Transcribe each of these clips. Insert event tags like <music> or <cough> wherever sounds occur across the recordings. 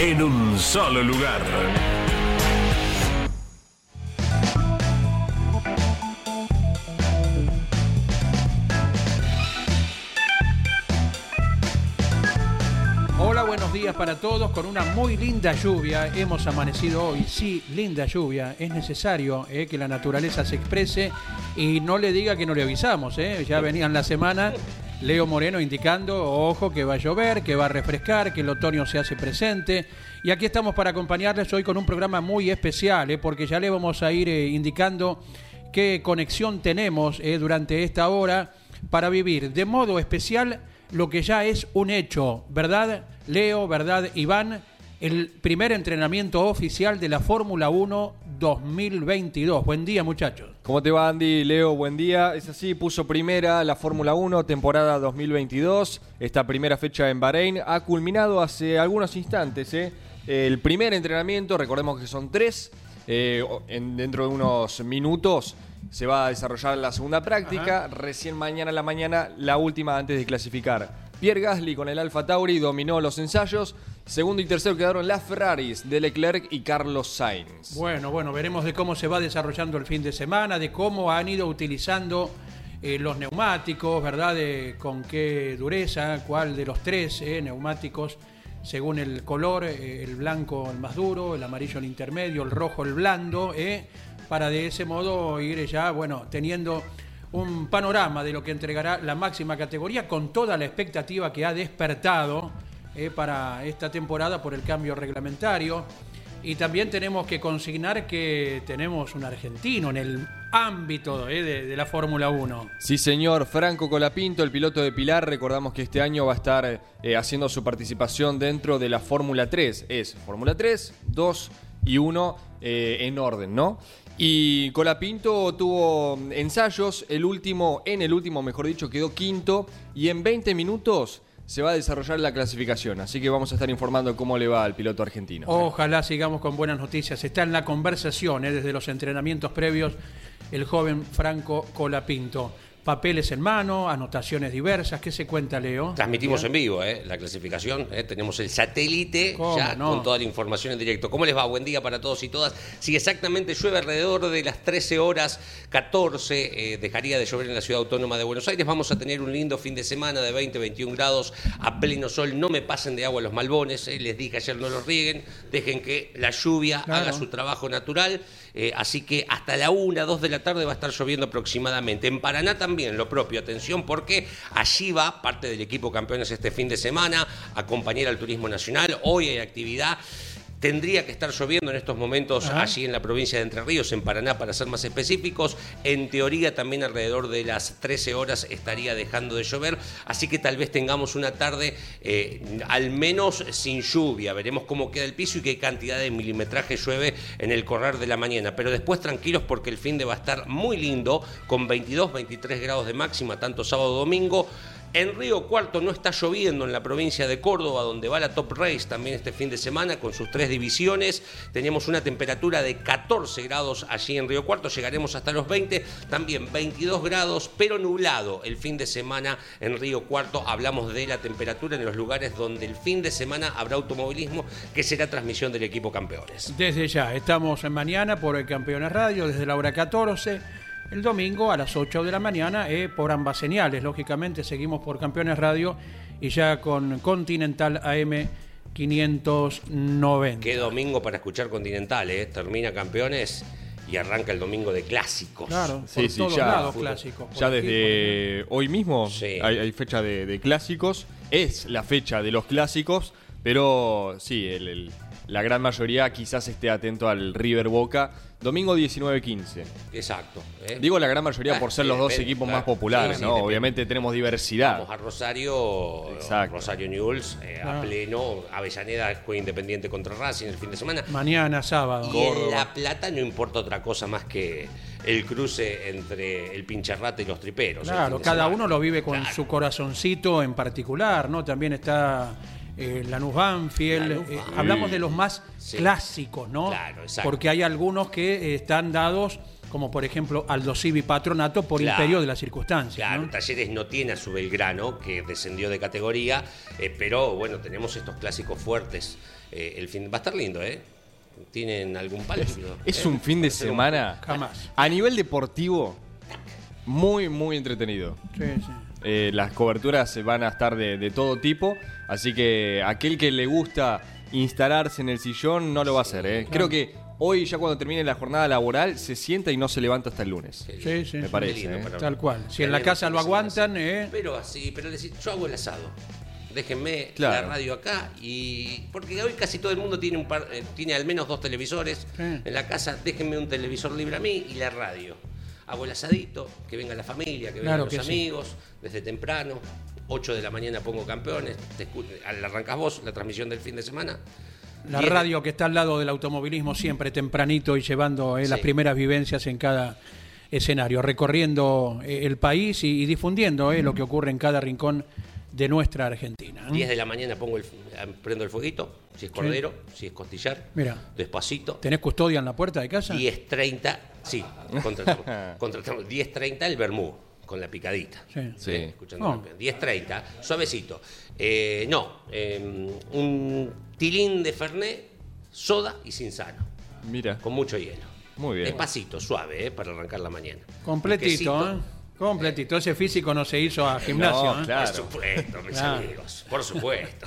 en un solo lugar. Hola, buenos días para todos. Con una muy linda lluvia hemos amanecido hoy. Sí, linda lluvia. Es necesario eh, que la naturaleza se exprese y no le diga que no le avisamos. eh. Ya venían la semana Leo Moreno indicando, ojo, que va a llover, que va a refrescar, que el otoño se hace presente. Y aquí estamos para acompañarles hoy con un programa muy especial, eh, porque ya le vamos a ir eh, indicando qué conexión tenemos eh, durante esta hora para vivir de modo especial lo que ya es un hecho, ¿verdad, Leo? ¿Verdad, Iván? El primer entrenamiento oficial de la Fórmula 1 2022. Buen día, muchachos. ¿Cómo te va, Andy? Leo, buen día. Es así, puso primera la Fórmula 1, temporada 2022. Esta primera fecha en Bahrein ha culminado hace algunos instantes. ¿eh? El primer entrenamiento, recordemos que son tres. eh, en- dentro de unos minutos se va a desarrollar la segunda práctica. Recién mañana a la mañana, la última antes de clasificar. Pierre Gasly con el Alfa Tauri dominó los ensayos. Segundo y tercero quedaron las Ferraris de Leclerc y Carlos Sainz. Bueno, bueno, veremos de cómo se va desarrollando el fin de semana, de cómo han ido utilizando eh, los neumáticos, ¿verdad? De con qué dureza, cuál de los tres eh, neumáticos, según el color, eh, el blanco el más duro, el amarillo el intermedio, el rojo el blando, para de ese modo ir ya, bueno, teniendo un panorama de lo que entregará la máxima categoría con toda la expectativa que ha despertado eh, para esta temporada por el cambio reglamentario. Y también tenemos que consignar que tenemos un argentino en el ámbito eh, de, la Fórmula 1. Sí, señor. Franco Colapinto, el piloto de Pilar, recordamos que este año va a estar eh, haciendo su participación dentro de la Fórmula 3. Es Fórmula 3, 2 y 1 eh, en orden, ¿no? Y Colapinto tuvo ensayos, el último, en el último, mejor dicho, quedó quinto y en 20 minutos se va a desarrollar la clasificación. Así que vamos a estar informando cómo le va al piloto argentino. Ojalá sigamos con buenas noticias. Está en la conversación eh, desde los entrenamientos previos el joven Franco Colapinto. Papeles en mano, anotaciones diversas. ¿Qué se cuenta, Leo? Transmitimos en vivo ¿eh? la clasificación, ¿eh? tenemos el satélite ¿Cómo ya no? con toda la información en directo. ¿Cómo les va? Buen día para todos y todas. Si exactamente llueve alrededor de las 13 horas 14, eh, dejaría de llover en la ciudad autónoma de Buenos Aires. Vamos a tener un lindo fin de semana de 20, 21 grados a pleno sol. No me pasen de agua los malbones, ¿eh? les dije ayer no los rieguen, dejen que la lluvia Claro. haga su trabajo natural. Eh, así que hasta la 1, 2 de la tarde va a estar lloviendo aproximadamente. En Paraná también lo propio. Atención porque allí va parte del equipo campeones este fin de semana acompañar al turismo nacional. Hoy hay actividad. Tendría que estar lloviendo en estos momentos Ajá. allí en la provincia de Entre Ríos, en Paraná, para ser más específicos. En teoría también alrededor de las 13 horas estaría dejando de llover, así que tal vez tengamos una tarde eh, al menos sin lluvia. Veremos cómo queda el piso y qué cantidad de milimetraje llueve en el correr de la mañana. Pero después tranquilos porque el fin de va a estar muy lindo, con 22, 23 grados de máxima, tanto sábado domingo. En Río Cuarto no está lloviendo en la provincia de Córdoba, donde va la Top Race también este fin de semana con sus tres divisiones. Tenemos una temperatura de 14 grados allí en Río Cuarto, llegaremos hasta los 20, también 22 grados, pero nublado el fin de semana en Río Cuarto. Hablamos de la temperatura en los lugares donde el fin de semana habrá automovilismo, que será transmisión del equipo campeones. Desde ya, estamos en mañana por el Campeones Radio, desde la hora 14. El domingo a las 8 de la mañana eh, por ambas señales. Lógicamente seguimos por Campeones Radio y ya con Continental AM 590. Qué domingo para escuchar Continental, ¿eh? termina campeones y arranca el domingo de clásicos. Claro, Sí, por sí, todos ya. lados clásicos. Ya aquí, desde hoy mismo Sí. hay, hay fecha de, de clásicos. Es la fecha de los clásicos, pero sí, el- el- la gran mayoría quizás esté atento al River Boca. Domingo 19-15. Exacto. ¿eh? Digo la gran mayoría por Ah, ser sí, los dos depende, equipos claro. más populares, Sí, sí, ¿no? depende. Obviamente tenemos diversidad. Vamos a Rosario, Exacto. Rosario News eh, a pleno. Avellaneda juega Independiente contra Racing el fin de semana. Mañana, sábado. Y en La Plata no importa otra cosa más que el cruce entre el pincharrate y los triperos. Claro, cada semana. uno lo vive con Claro. su corazoncito en particular, ¿no? También está eh, Lanús Banfield. Lanús eh, Banfield. hablamos de los más Sí. clásicos, ¿no? Claro, exacto. Porque hay algunos que eh, están dados, como por ejemplo Aldo Civi Patronato, por Claro. imperio de las circunstancias. Claro, ¿no? Talleres no tiene a su Belgrano, que descendió de categoría, eh, pero bueno, tenemos estos clásicos fuertes. Eh, el fin va a estar lindo, ¿eh? ¿Tienen algún pálpito? Es un fin de <laughs> un- semana Jamás. a nivel deportivo muy, muy entretenido. Sí, sí. Eh, las coberturas van a estar de, de todo tipo, así que aquel que le gusta instalarse en el sillón no lo va a hacer. ¿eh? Creo que hoy, ya cuando termine la jornada laboral, se sienta y no se levanta hasta el lunes. Sí, sí, Me sí. parece. Lindo ¿eh? Tal cual. Si en la casa lo aguantan. ¿eh? Pero así, pero decir, yo hago el asado. Déjenme Claro. la radio acá y porque hoy casi todo el mundo tiene un par, eh, tiene al menos dos televisores Sí. en la casa. Déjenme un televisor libre a mí y la radio. Hago el asadito, que venga la familia, que vengan Claro los que sí. amigos, desde temprano. 8 de la mañana pongo campeones. Te arrancas vos la transmisión del fin de semana. La radio que está al lado del automovilismo siempre tempranito y llevando eh, las primeras vivencias en cada escenario, recorriendo eh, el país y, y difundiendo eh, lo que ocurre en cada rincón de nuestra Argentina. ¿eh? 10 de la mañana pongo el, prendo el fueguito, si es cordero, si es costillar. Mira. Despacito. ¿Tenés custodia en la puerta de casa? 10.30, sí, <laughs> contratamos, contratamos 10.30 el vermú, con la picadita. Sí. Sí. Eh, escuchando Oh. campeón. 10.30, suavecito. Eh, no, eh, un tilín de Fernet, soda y sin sano, Mira, con mucho hielo. Muy bien. Despacito, suave, eh, para arrancar la mañana. Completito. ¿eh? Completito. Ese físico no se hizo a gimnasio. No, ¿eh? claro. Por supuesto, mis Claro. amigos, por supuesto.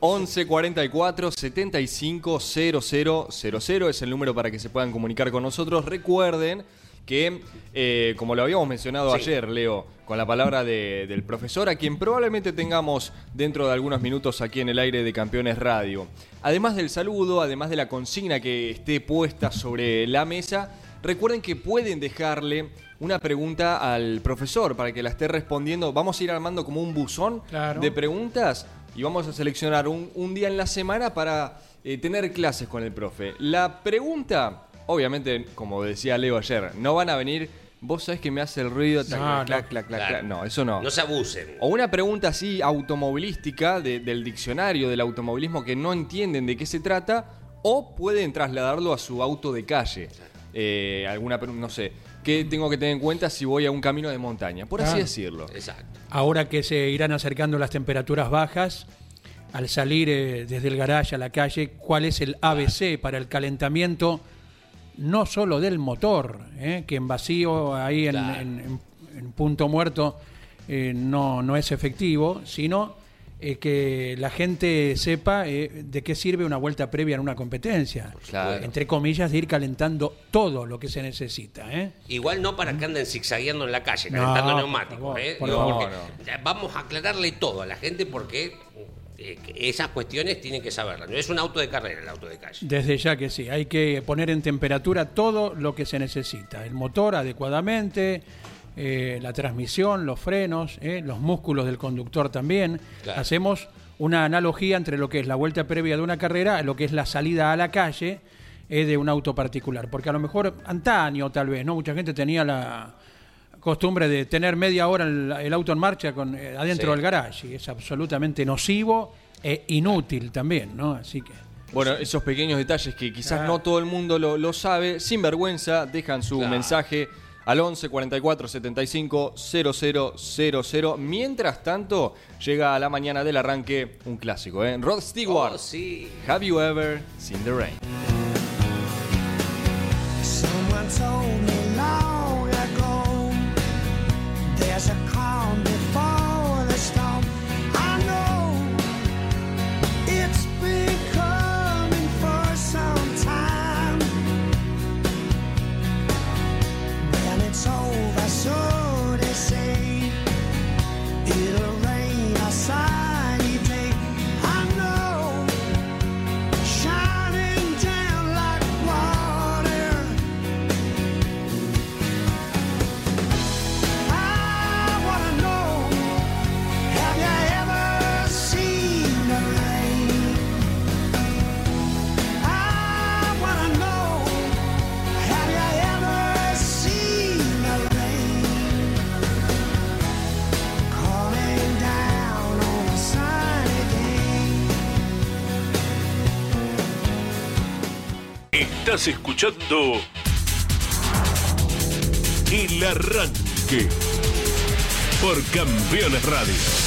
11 44 75 00 00 es el número para que se puedan comunicar con nosotros. Recuerden que, eh, como lo habíamos mencionado Sí. ayer, Leo, con la palabra de- del profesor, a quien probablemente tengamos dentro de algunos minutos aquí en el aire de Campeones Radio. Además del saludo, además de la consigna que esté puesta sobre la mesa, recuerden que pueden dejarle una pregunta al profesor para que la esté respondiendo. Vamos a ir armando como un buzón Claro. de preguntas y vamos a seleccionar un, un día en la semana para eh, tener clases con el profe. La pregunta, obviamente, como decía Leo ayer, no van a venir, vos sabés que me hace el ruido, tac, No, clac, no. clac, clac, clac, Claro. clac. no, eso no. No se abusen. O una pregunta así automovilística de- del diccionario del automovilismo que no entienden de qué se trata, o pueden trasladarlo a su auto de calle. Eh, alguna, pregunta, no sé, ¿qué tengo que tener en cuenta si voy a un camino de montaña? Por así Claro. decirlo. Exacto. Ahora que se irán acercando las temperaturas bajas, al salir eh, desde el garaje a la calle, ¿cuál es el ABC para el calentamiento no solo del motor, eh, que en vacío, ahí en, Claro. en- en- en punto muerto, eh, no, no es efectivo, sino eh, que la gente sepa eh, de qué sirve una vuelta previa en una competencia? Claro. Entre comillas, de ir calentando todo lo que se necesita. ¿eh? Igual no para que anden zigzagueando en la calle, calentando neumáticos. ¿eh? por favor. Vamos a aclararle todo a la gente porque eh, esas cuestiones tienen que saberlas. No es un auto de carrera el auto de calle. Desde ya que sí, hay que poner en temperatura todo lo que se necesita. El motor adecuadamente, eh, la transmisión, los frenos, eh, los músculos del conductor también. Claro. Hacemos una analogía entre lo que es la vuelta previa de una carrera y lo que es la salida a la calle eh, de un auto particular. Porque a lo mejor antaño tal vez, ¿no? Mucha gente tenía la costumbre de tener media hora el, el auto en marcha con, adentro Sí. del garage y es absolutamente nocivo e inútil también, ¿no? Así que... Bueno, esos pequeños detalles que quizás no todo el mundo lo, lo sabe, sin vergüenza, dejan su Claro. mensaje al 11 44 75 0000. Mientras tanto, llega a la mañana del arranque un clásico, ¿eh? Rod Stewart. Oh, sí. Have you ever seen the rain? Someone told me Estás escuchando El Arranque por Campeones Radio.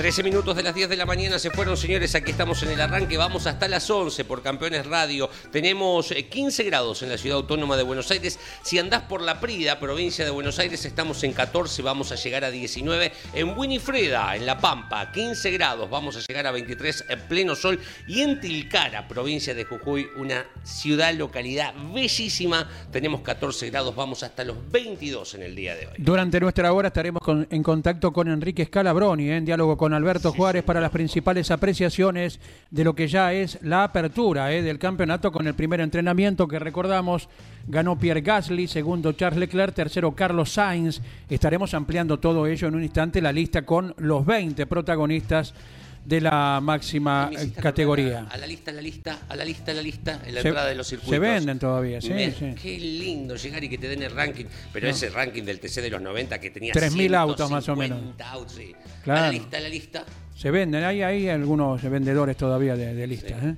13 minutos de las 10 de la mañana se fueron, señores. Aquí estamos en el arranque. Vamos hasta las 11 por Campeones Radio. Tenemos eh, 15 grados en la ciudad autónoma de Buenos Aires. Si andás por la Prida, provincia de Buenos Aires, estamos en 14. Vamos a llegar a 19. En Winifreda, en La Pampa, 15 grados. Vamos a llegar a 23 en pleno sol. Y en Tilcara, provincia de Jujuy, una ciudad, localidad bellísima. Tenemos 14 grados. Vamos hasta los 22 en el día de hoy. Durante nuestra hora estaremos en contacto con Enrique Scalabroni, ¿eh? en diálogo con Alberto Juárez para las principales apreciaciones de lo que ya es la apertura ¿eh? del campeonato con el primer entrenamiento que recordamos ganó Pierre Gasly, segundo Charles Leclerc, tercero Carlos Sainz. Estaremos ampliando todo ello en un instante, la lista con los 20 protagonistas de la máxima categoría. A la lista, a la lista, a la lista, a la lista, en la Se- entrada de los circuitos. se venden todavía, sí, Me- sí. Qué lindo llegar y que te den el ranking. Pero ese ranking del TC de los 90 que tenía 3.000 autos más o menos. 150 autos, sí. A Claro. la lista, a la lista. Se venden, hay, hay algunos vendedores todavía de, de listas. ¿eh?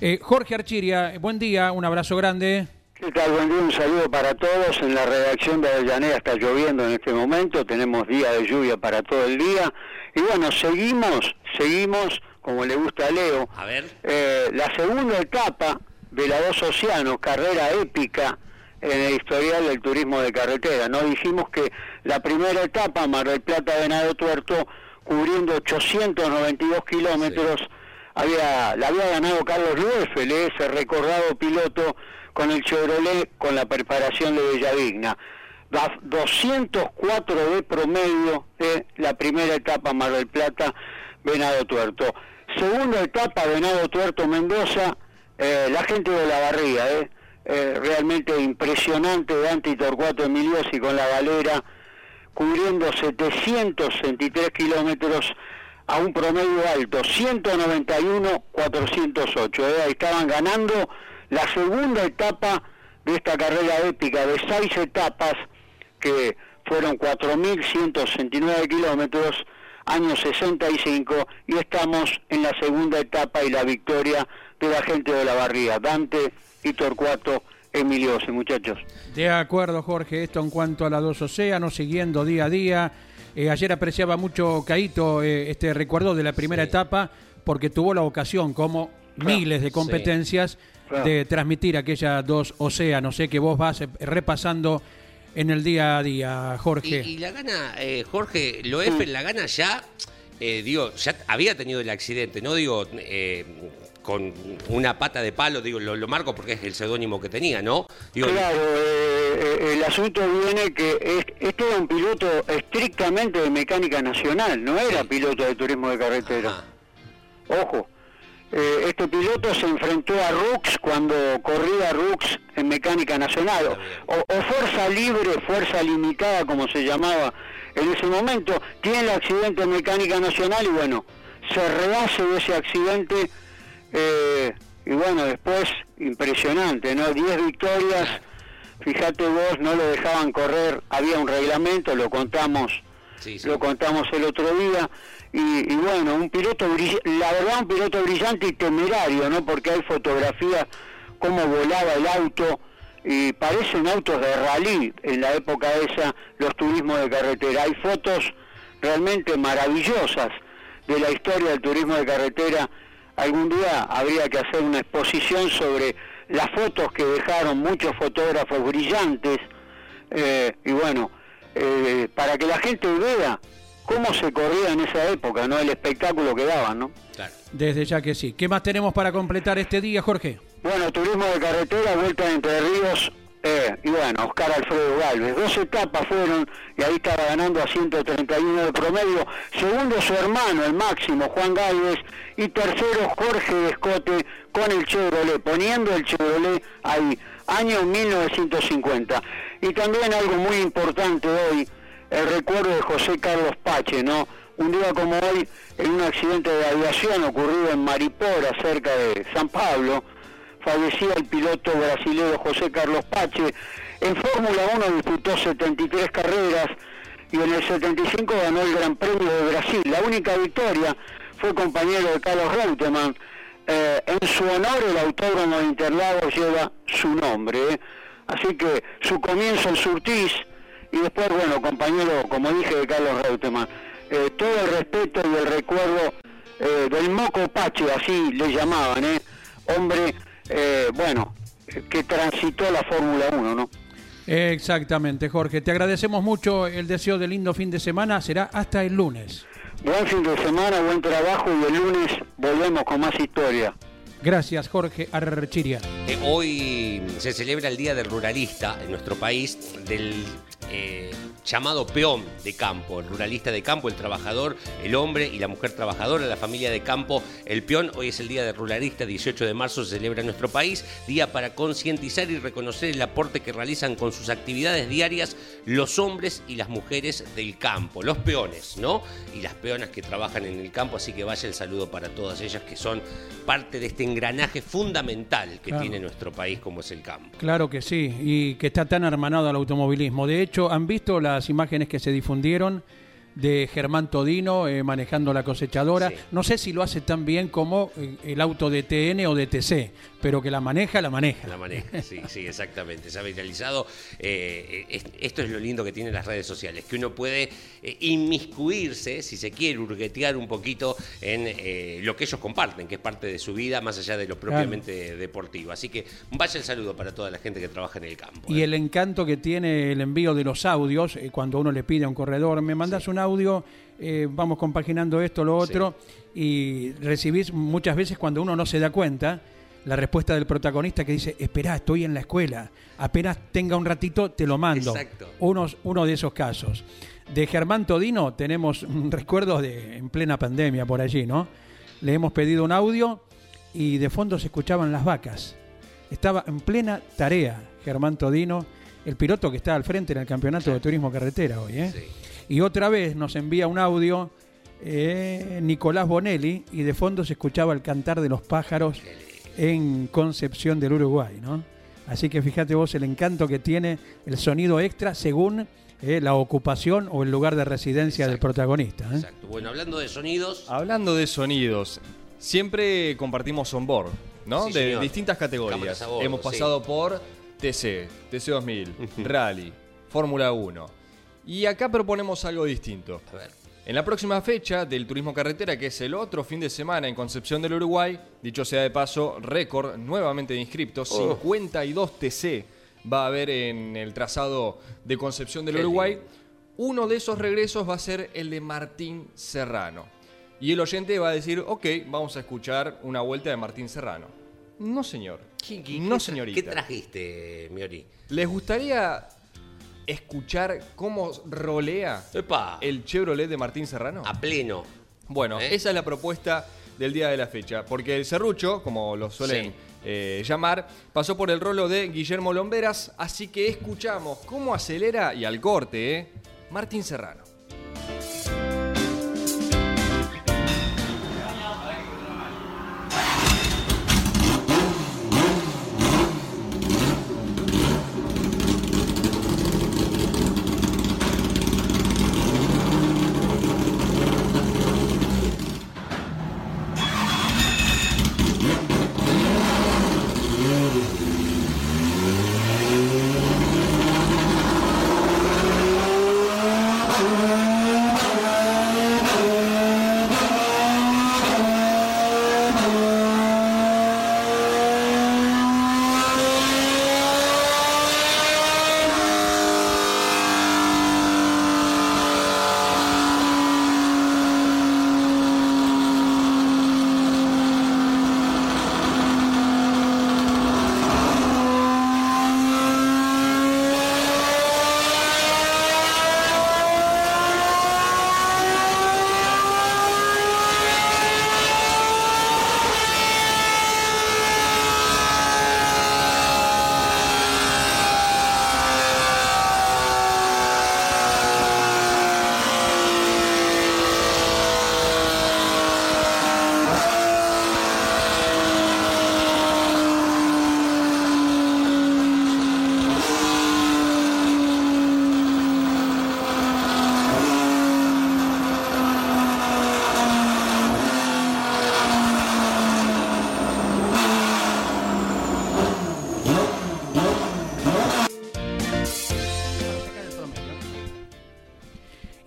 Eh, Jorge Archiria, buen día, un abrazo grande. ¿Qué tal? Buen día, un saludo para todos. En la redacción de Avellaneda está lloviendo en este momento, tenemos día de lluvia para todo el día. Y bueno, seguimos, seguimos, como le gusta a Leo, A ver. eh, la segunda etapa de la Dos Océanos, carrera épica en el historial del turismo de carretera. No dijimos que la primera etapa, Mar del Plata Venado Tuerto, cubriendo 892 kilómetros, había, la había ganado Carlos Lueffel, ese recordado piloto con el Chevrolet con la preparación de Bellavigna. Da- 204 de promedio de la primera etapa Mar del Plata Venado Tuerto. Segunda etapa Venado Tuerto Mendoza, eh, la gente de la barría, eh, eh, realmente impresionante Dante Torcuato Emiliosi con la galera cubriendo 763 kilómetros a un promedio alto, 191-408. ¿eh? Estaban ganando la segunda etapa de esta carrera épica de seis etapas que fueron 4.169 kilómetros, año 65, y estamos en la segunda etapa y la victoria de la gente de la barría, Dante y Torcuato Emiliosi, muchachos. De acuerdo, Jorge, esto en cuanto a la dos océanos, siguiendo día a día. Eh, ayer apreciaba mucho Caito eh, este recuerdo de la primera etapa, porque tuvo la ocasión, como miles de competencias, Claro. de transmitir aquellas dos océanos. Sé que vos vas eh, repasando en el día a día, Jorge. y la gana, eh, Jorge, Loef la gana ya, eh, digo, ya había tenido el accidente, no digo eh, con una pata de palo, digo, lo, lo marco porque es el seudónimo que tenía, ¿no? Digo, Claro, eh, eh, el asunto viene que es- este era un piloto estrictamente de mecánica nacional, no era Sí. piloto de turismo de carretera. ajá, Ojo, eh, este piloto se enfrentó a Rux cuando corría Rux en mecánica nacional, o, o fuerza libre, fuerza limitada como se llamaba en ese momento. Tiene el accidente en mecánica nacional y bueno, se rehace de ese accidente eh, y bueno, después impresionante, ¿no? 10 victorias, fíjate vos, no lo dejaban correr, había un reglamento, lo contamos sí, sí. lo contamos el otro día y, y bueno un piloto la verdad un piloto brillante y temerario no porque hay fotografías cómo volaba el auto y parecen autos de rally en la época esa los turismos de carretera. Hay fotos realmente maravillosas de la historia del turismo de carretera. Algún día habría que hacer una exposición sobre las fotos que dejaron muchos fotógrafos brillantes. Eh, y bueno, eh, para que la gente vea cómo se corría en esa época, ¿no? El espectáculo que daban, ¿no? Claro. Desde ya que sí. ¿Qué más tenemos para completar este día, Jorge? Bueno, turismo de carretera, vuelta de Entre Ríos, eh, y bueno, Oscar Alfredo Galvez. Dos etapas fueron, y ahí estaba ganando a 131 de promedio. Segundo su hermano, el máximo, Juan Galvez. Y tercero, Jorge Descote con el Chevrolet, poniendo el Chevrolet ahí, año 1950. Y también algo muy importante hoy, el recuerdo de José Carlos Pache, ¿no? Un día como hoy, en un accidente de aviación ocurrido en Maripora, cerca de San Pablo, fallecía el piloto brasileño José Carlos Pache. En Fórmula 1 disputó 73 carreras y en el 75 ganó el Gran Premio de Brasil. La única victoria fue compañero de Carlos Reutemann eh, en su honor el autódromo de Interlagos lleva su nombre. ¿eh? Así que su comienzo en Surtis y después, bueno, compañero, como dije, de Carlos Reutemann, eh, todo el respeto y el recuerdo eh, del Moco Pache, así le llamaban, ¿eh? hombre, eh, bueno, que transitó la Fórmula 1, ¿no? Exactamente, Jorge. Te agradecemos mucho el deseo de lindo fin de semana. Será hasta el lunes. Buen fin de semana, buen trabajo y el lunes volvemos con más historia. Gracias, Jorge Archiria. Eh, hoy se celebra el Día del Ruralista en nuestro país, del eh, llamado peón de campo, el ruralista de campo, el trabajador, el hombre y la mujer trabajadora, la familia de campo, el peón. Hoy es el Día del Ruralista, 18 de marzo se celebra en nuestro país, día para concientizar y reconocer el aporte que realizan con sus actividades diarias los hombres y las mujeres del campo, los peones, ¿no? Y las peonas que trabajan en el campo, así que vaya el saludo para todas ellas que son parte de este engranaje fundamental que Claro. tiene nuestro país como es el campo. Claro que sí, y que está tan hermanado al automovilismo. De hecho, ¿han visto las imágenes que se difundieron de Germán Todino eh, manejando la cosechadora? Sí. No sé si lo hace tan bien como eh, el auto de TN o de TC, pero que la maneja, la maneja. La maneja, sí, sí, exactamente. Se ha viralizado. Eh, es- esto es lo lindo que tienen las redes sociales, que uno puede inmiscuirse, si se quiere, hurguetear un poquito en eh, lo que ellos comparten, que es parte de su vida, más allá de lo propiamente deportivo. Así que vaya el saludo para toda la gente que trabaja en el campo. Y el encanto que tiene el envío de los audios, cuando uno le pide a un corredor, me mandas un audio, eh, vamos compaginando esto, lo otro, y recibís muchas veces cuando uno no se da cuenta la respuesta del protagonista que dice, espera, estoy en la escuela, apenas tenga un ratito te lo mando. Exacto. Unos, uno de esos casos. De Germán Todino tenemos recuerdos de en plena pandemia por allí, ¿no? Le hemos pedido un audio y de fondo se escuchaban las vacas. Estaba en plena tarea Germán Todino, el piloto que está al frente en el campeonato de turismo carretera hoy. ¿eh? Sí. Y otra vez nos envía un audio eh, Nicolás Bonelli y de fondo se escuchaba el cantar de los pájaros en Concepción del Uruguay. ¿no? Así que fíjate vos el encanto que tiene el sonido extra según eh, la ocupación o el lugar de residencia del protagonista. ¿eh? Exacto. Bueno, hablando de sonidos, Hablando de sonidos, siempre compartimos onboard, ¿no? Sí, de señor. distintas categorías. bordo, Hemos sí. pasado por TC, TC2000, <laughs> Rally, Fórmula 1. Y acá proponemos algo distinto. a ver, En la próxima fecha del turismo carretera, que es el otro fin de semana en Concepción del Uruguay, dicho sea de paso, récord nuevamente de inscriptos, Oh. 52 TC va a haber en el trazado de Concepción del Qué Uruguay. lindo. Uno de esos regresos va a ser el de Martín Serrano. Y el oyente va a decir, ok, vamos a escuchar una vuelta de Martín Serrano. No, señor. ¿qué- qué- no, señorita. ¿Qué trajiste, Miori? ¿Les gustaría escuchar cómo rolea Epa, el Chevrolet de Martín Serrano? a pleno. Bueno, ¿Eh? esa es la propuesta del día de la fecha, porque el serrucho, como lo suelen Sí. eh, llamar, pasó por el rolo de Guillermo Lomberas, así que escuchamos cómo acelera y al corte, ¿eh? Martín Serrano.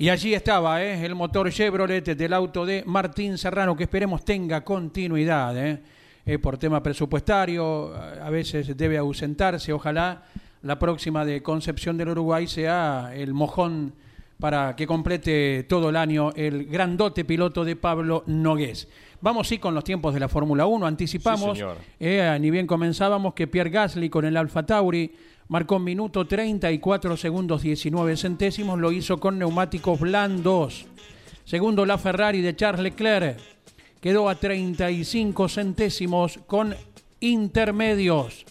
Allí estaba ¿eh? el motor Chevrolet del auto de Martín Serrano, que esperemos tenga continuidad. ¿eh? Eh, por tema presupuestario, a veces debe ausentarse. Ojalá la próxima de Concepción del Uruguay sea el mojón para que complete todo el año el grandote piloto de Pablo Nogués. Vamos sí con los tiempos de la Fórmula 1. Anticipamos, Sí, eh, ni bien comenzábamos, que Pierre Gasly con el Alfa Tauri marcó en minuto 34 segundos 19 centésimos, lo hizo con neumáticos blandos. Segundo, la Ferrari de Charles Leclerc quedó a 35 centésimos con intermedios.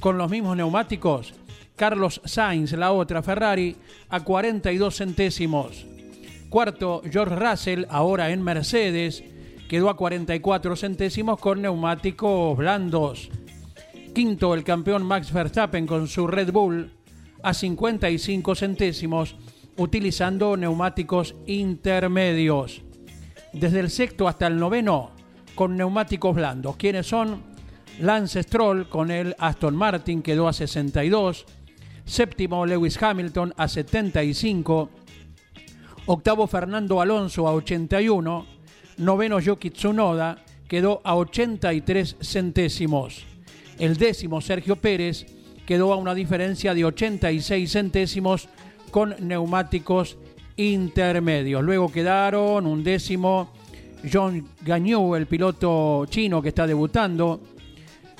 Con los mismos neumáticos, Carlos Sainz, la otra Ferrari, a 42 centésimos. Cuarto, George Russell, ahora en Mercedes, quedó a 44 centésimos con neumáticos blandos. Quinto, el campeón Max Verstappen con su Red Bull a 55 centésimos, utilizando neumáticos intermedios. Desde el sexto hasta el noveno, con neumáticos blandos. ¿Quiénes son? Lance Stroll con el Aston Martin quedó a 62. Séptimo, Lewis Hamilton a 75. Octavo, Fernando Alonso a 81. Noveno, Yuki Tsunoda quedó a 83 centésimos. El décimo, Sergio Pérez, quedó a una diferencia de 86 centésimos con neumáticos intermedios. Luego quedaron un décimo, John Gagnou, el piloto chino que está debutando.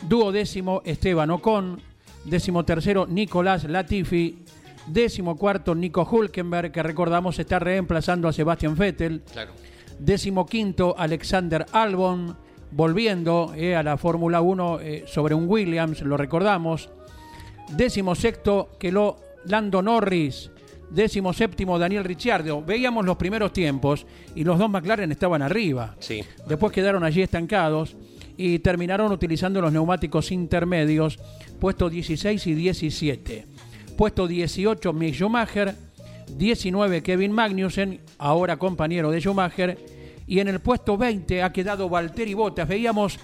Duodécimo, Esteban Ocon. Décimo tercero, Nicolás Latifi. Décimo cuarto, Nico Hulkenberg, que recordamos está reemplazando a Sebastian Vettel. Claro. Décimo quinto, Alexander Albon, volviendo eh, a la Fórmula 1 eh, sobre un Williams, lo recordamos. Décimo sexto, quedó Lando Norris. Décimo séptimo, Daniel Ricciardo. Veíamos los primeros tiempos y los dos McLaren estaban arriba. Sí. Después quedaron allí estancados y terminaron utilizando los neumáticos intermedios, puesto 16 y 17. Puesto 18 Mick Schumacher, 19 Kevin Magnussen, ahora compañero de Schumacher, y en el puesto 20 ha quedado Valtteri Bottas. Veíamos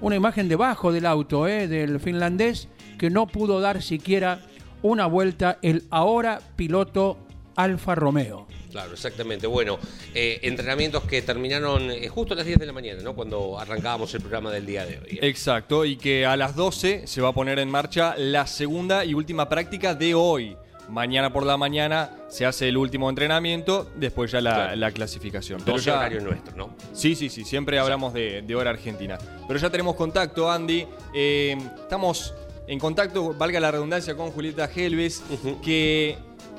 una imagen debajo del auto eh, del finlandés que no pudo dar siquiera una vuelta el ahora piloto Alfa Romeo. Claro, exactamente. Bueno, eh, entrenamientos que terminaron eh, justo a las 10 de la mañana, ¿no? Cuando arrancábamos el programa del día de hoy. Exacto, y que a las 12 se va a poner en marcha la segunda y última práctica de hoy. Mañana por la mañana se hace el último entrenamiento, después ya la, Claro. la clasificación. Pero 12 ya- horario nuestro, ¿no? Sí, sí, sí, siempre hablamos de, de hora argentina. Pero ya tenemos contacto, Andy. Eh, estamos en contacto, valga la redundancia, con Julieta Helves, que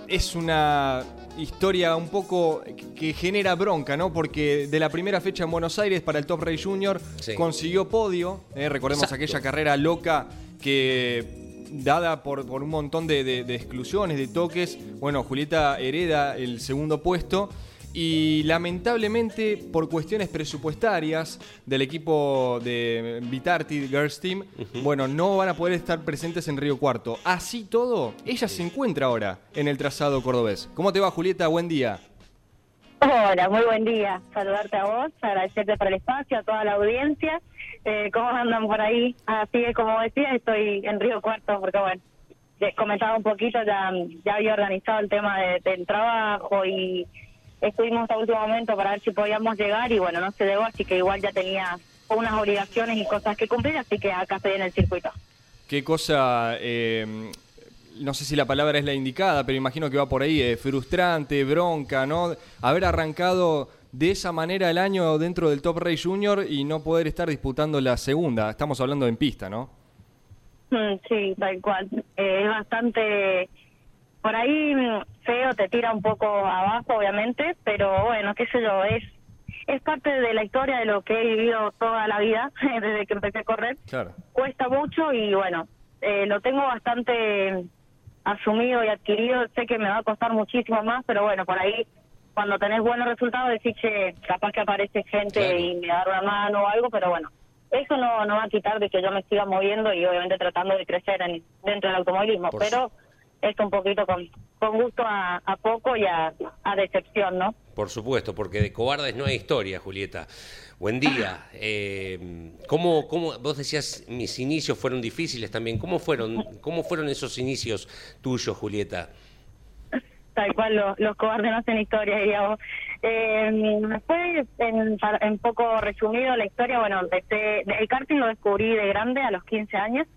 es una historia un poco que- que genera bronca, ¿no? Porque de la primera fecha en Buenos Aires para el Top Race Junior Sí. consiguió podio. eh, recordemos Exacto. aquella carrera loca que dada por, por un montón de, de- de exclusiones, de toques, bueno, Julieta hereda el segundo puesto y lamentablemente por cuestiones presupuestarias del equipo de Vitarti Girls Team, bueno, no van a poder estar presentes en Río Cuarto. Así todo, ella se encuentra ahora en el trazado cordobés. ¿Cómo te va Julieta? Buen día. Hola, muy buen día. Saludarte a vos, agradecerte por el espacio, a toda la audiencia. Eh, ¿Cómo andan por ahí? Así que, como decía, estoy en Río Cuarto porque, bueno, les comentaba un poquito, ya, ya había organizado el tema de- del trabajo y estuvimos hasta último momento para ver si podíamos llegar y, bueno, no se llegó, así que igual ya tenía unas obligaciones y cosas que cumplir, así que acá estoy en el circuito. Qué cosa, eh, no sé si la palabra es la indicada, pero imagino que va por ahí, eh, frustrante, bronca, ¿no? Haber arrancado de esa manera el año dentro del Top Race Junior y no poder estar disputando la segunda. Estamos hablando en pista, ¿no? Mm, Sí, tal cual. Eh, es bastante, por ahí mm, feo, te tira un poco abajo, obviamente, pero bueno, qué sé yo, es es parte de la historia de lo que he vivido toda la vida, <laughs> desde que empecé a correr. Claro. Cuesta mucho y bueno, eh, lo tengo bastante asumido y adquirido. Sé que me va a costar muchísimo más, pero bueno, por ahí cuando tenés buenos resultados decís, che, capaz que aparece gente Claro. y me da una mano o algo, pero bueno, eso no, no va a quitar de que yo me siga moviendo y obviamente tratando de crecer en- dentro del automovilismo, Por pero esto un poquito con, con gusto a, a poco y a, a decepción, ¿no? Por supuesto, porque de cobardes no hay historia, Julieta. Buen día. Eh, ¿cómo, cómo, vos decías, mis inicios fueron difíciles también. ¿Cómo fueron, cómo fueron esos inicios tuyos, Julieta? Tal cual lo- los cobardes no hacen historia, digamos. Eh, después, en poco resumido la historia, bueno, empecé, el karting lo descubrí de grande a los 15 años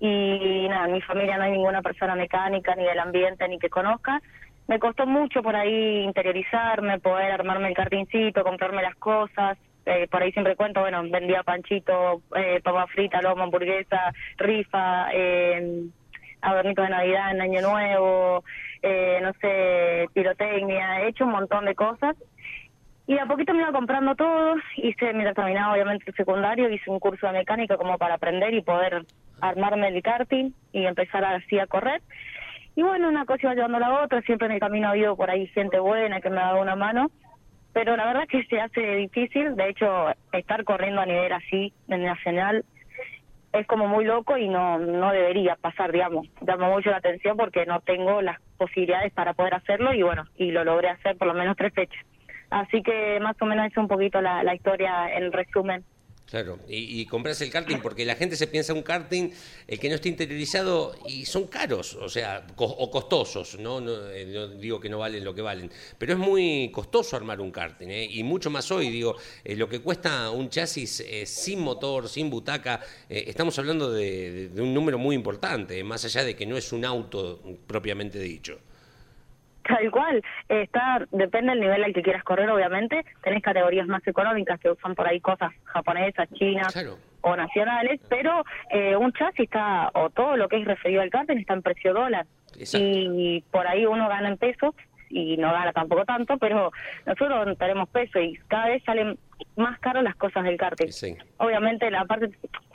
y nada, en mi familia no hay ninguna persona mecánica ni del ambiente ni que conozca. Me costó mucho por ahí interiorizarme, poder armarme el kartingcito, comprarme las cosas. Eh, por ahí siempre cuento, bueno, vendía panchito, eh, papa frita, lomo, hamburguesa, rifa, eh, adornitos de Navidad en Año Nuevo, eh, no sé, pirotecnia, he hecho un montón de cosas. Y a poquito me iba comprando todo, hice, mientras terminaba obviamente el secundario, hice un curso de mecánica como para aprender y poder armarme el karting y empezar así a correr. Y bueno, una cosa iba llevando a la otra, siempre en el camino ha habido por ahí gente buena que me ha dado una mano, pero la verdad que se hace difícil, de hecho, estar corriendo a nivel así, en nacional, es como muy loco y no, no debería pasar, digamos. Llama mucho la atención porque no tengo las posibilidades para poder hacerlo y bueno, y lo logré hacer por lo menos tres fechas. Así que más o menos es un poquito la, la historia en resumen. Claro, y, y compras el karting porque la gente se piensa un karting el que no esté interiorizado y son caros, o sea, co- o costosos, ¿no? No, eh, no digo que no valen lo que valen, pero es muy costoso armar un karting, ¿eh? y mucho más hoy, digo, eh, lo que cuesta un chasis eh, sin motor, sin butaca, estamos hablando de, de- un número muy importante, más allá de que no es un auto propiamente dicho. Tal cual, está, depende del nivel al que quieras correr, obviamente. Tenés categorías más económicas que usan por ahí cosas japonesas, chinas Claro. o nacionales, pero eh, un chasis está, o todo lo que es referido al karting está en precio dólar. Exacto. Y por ahí uno gana en pesos y no gana tampoco tanto, pero nosotros tenemos peso y cada vez salen más caras las cosas del. Sí. Obviamente la parte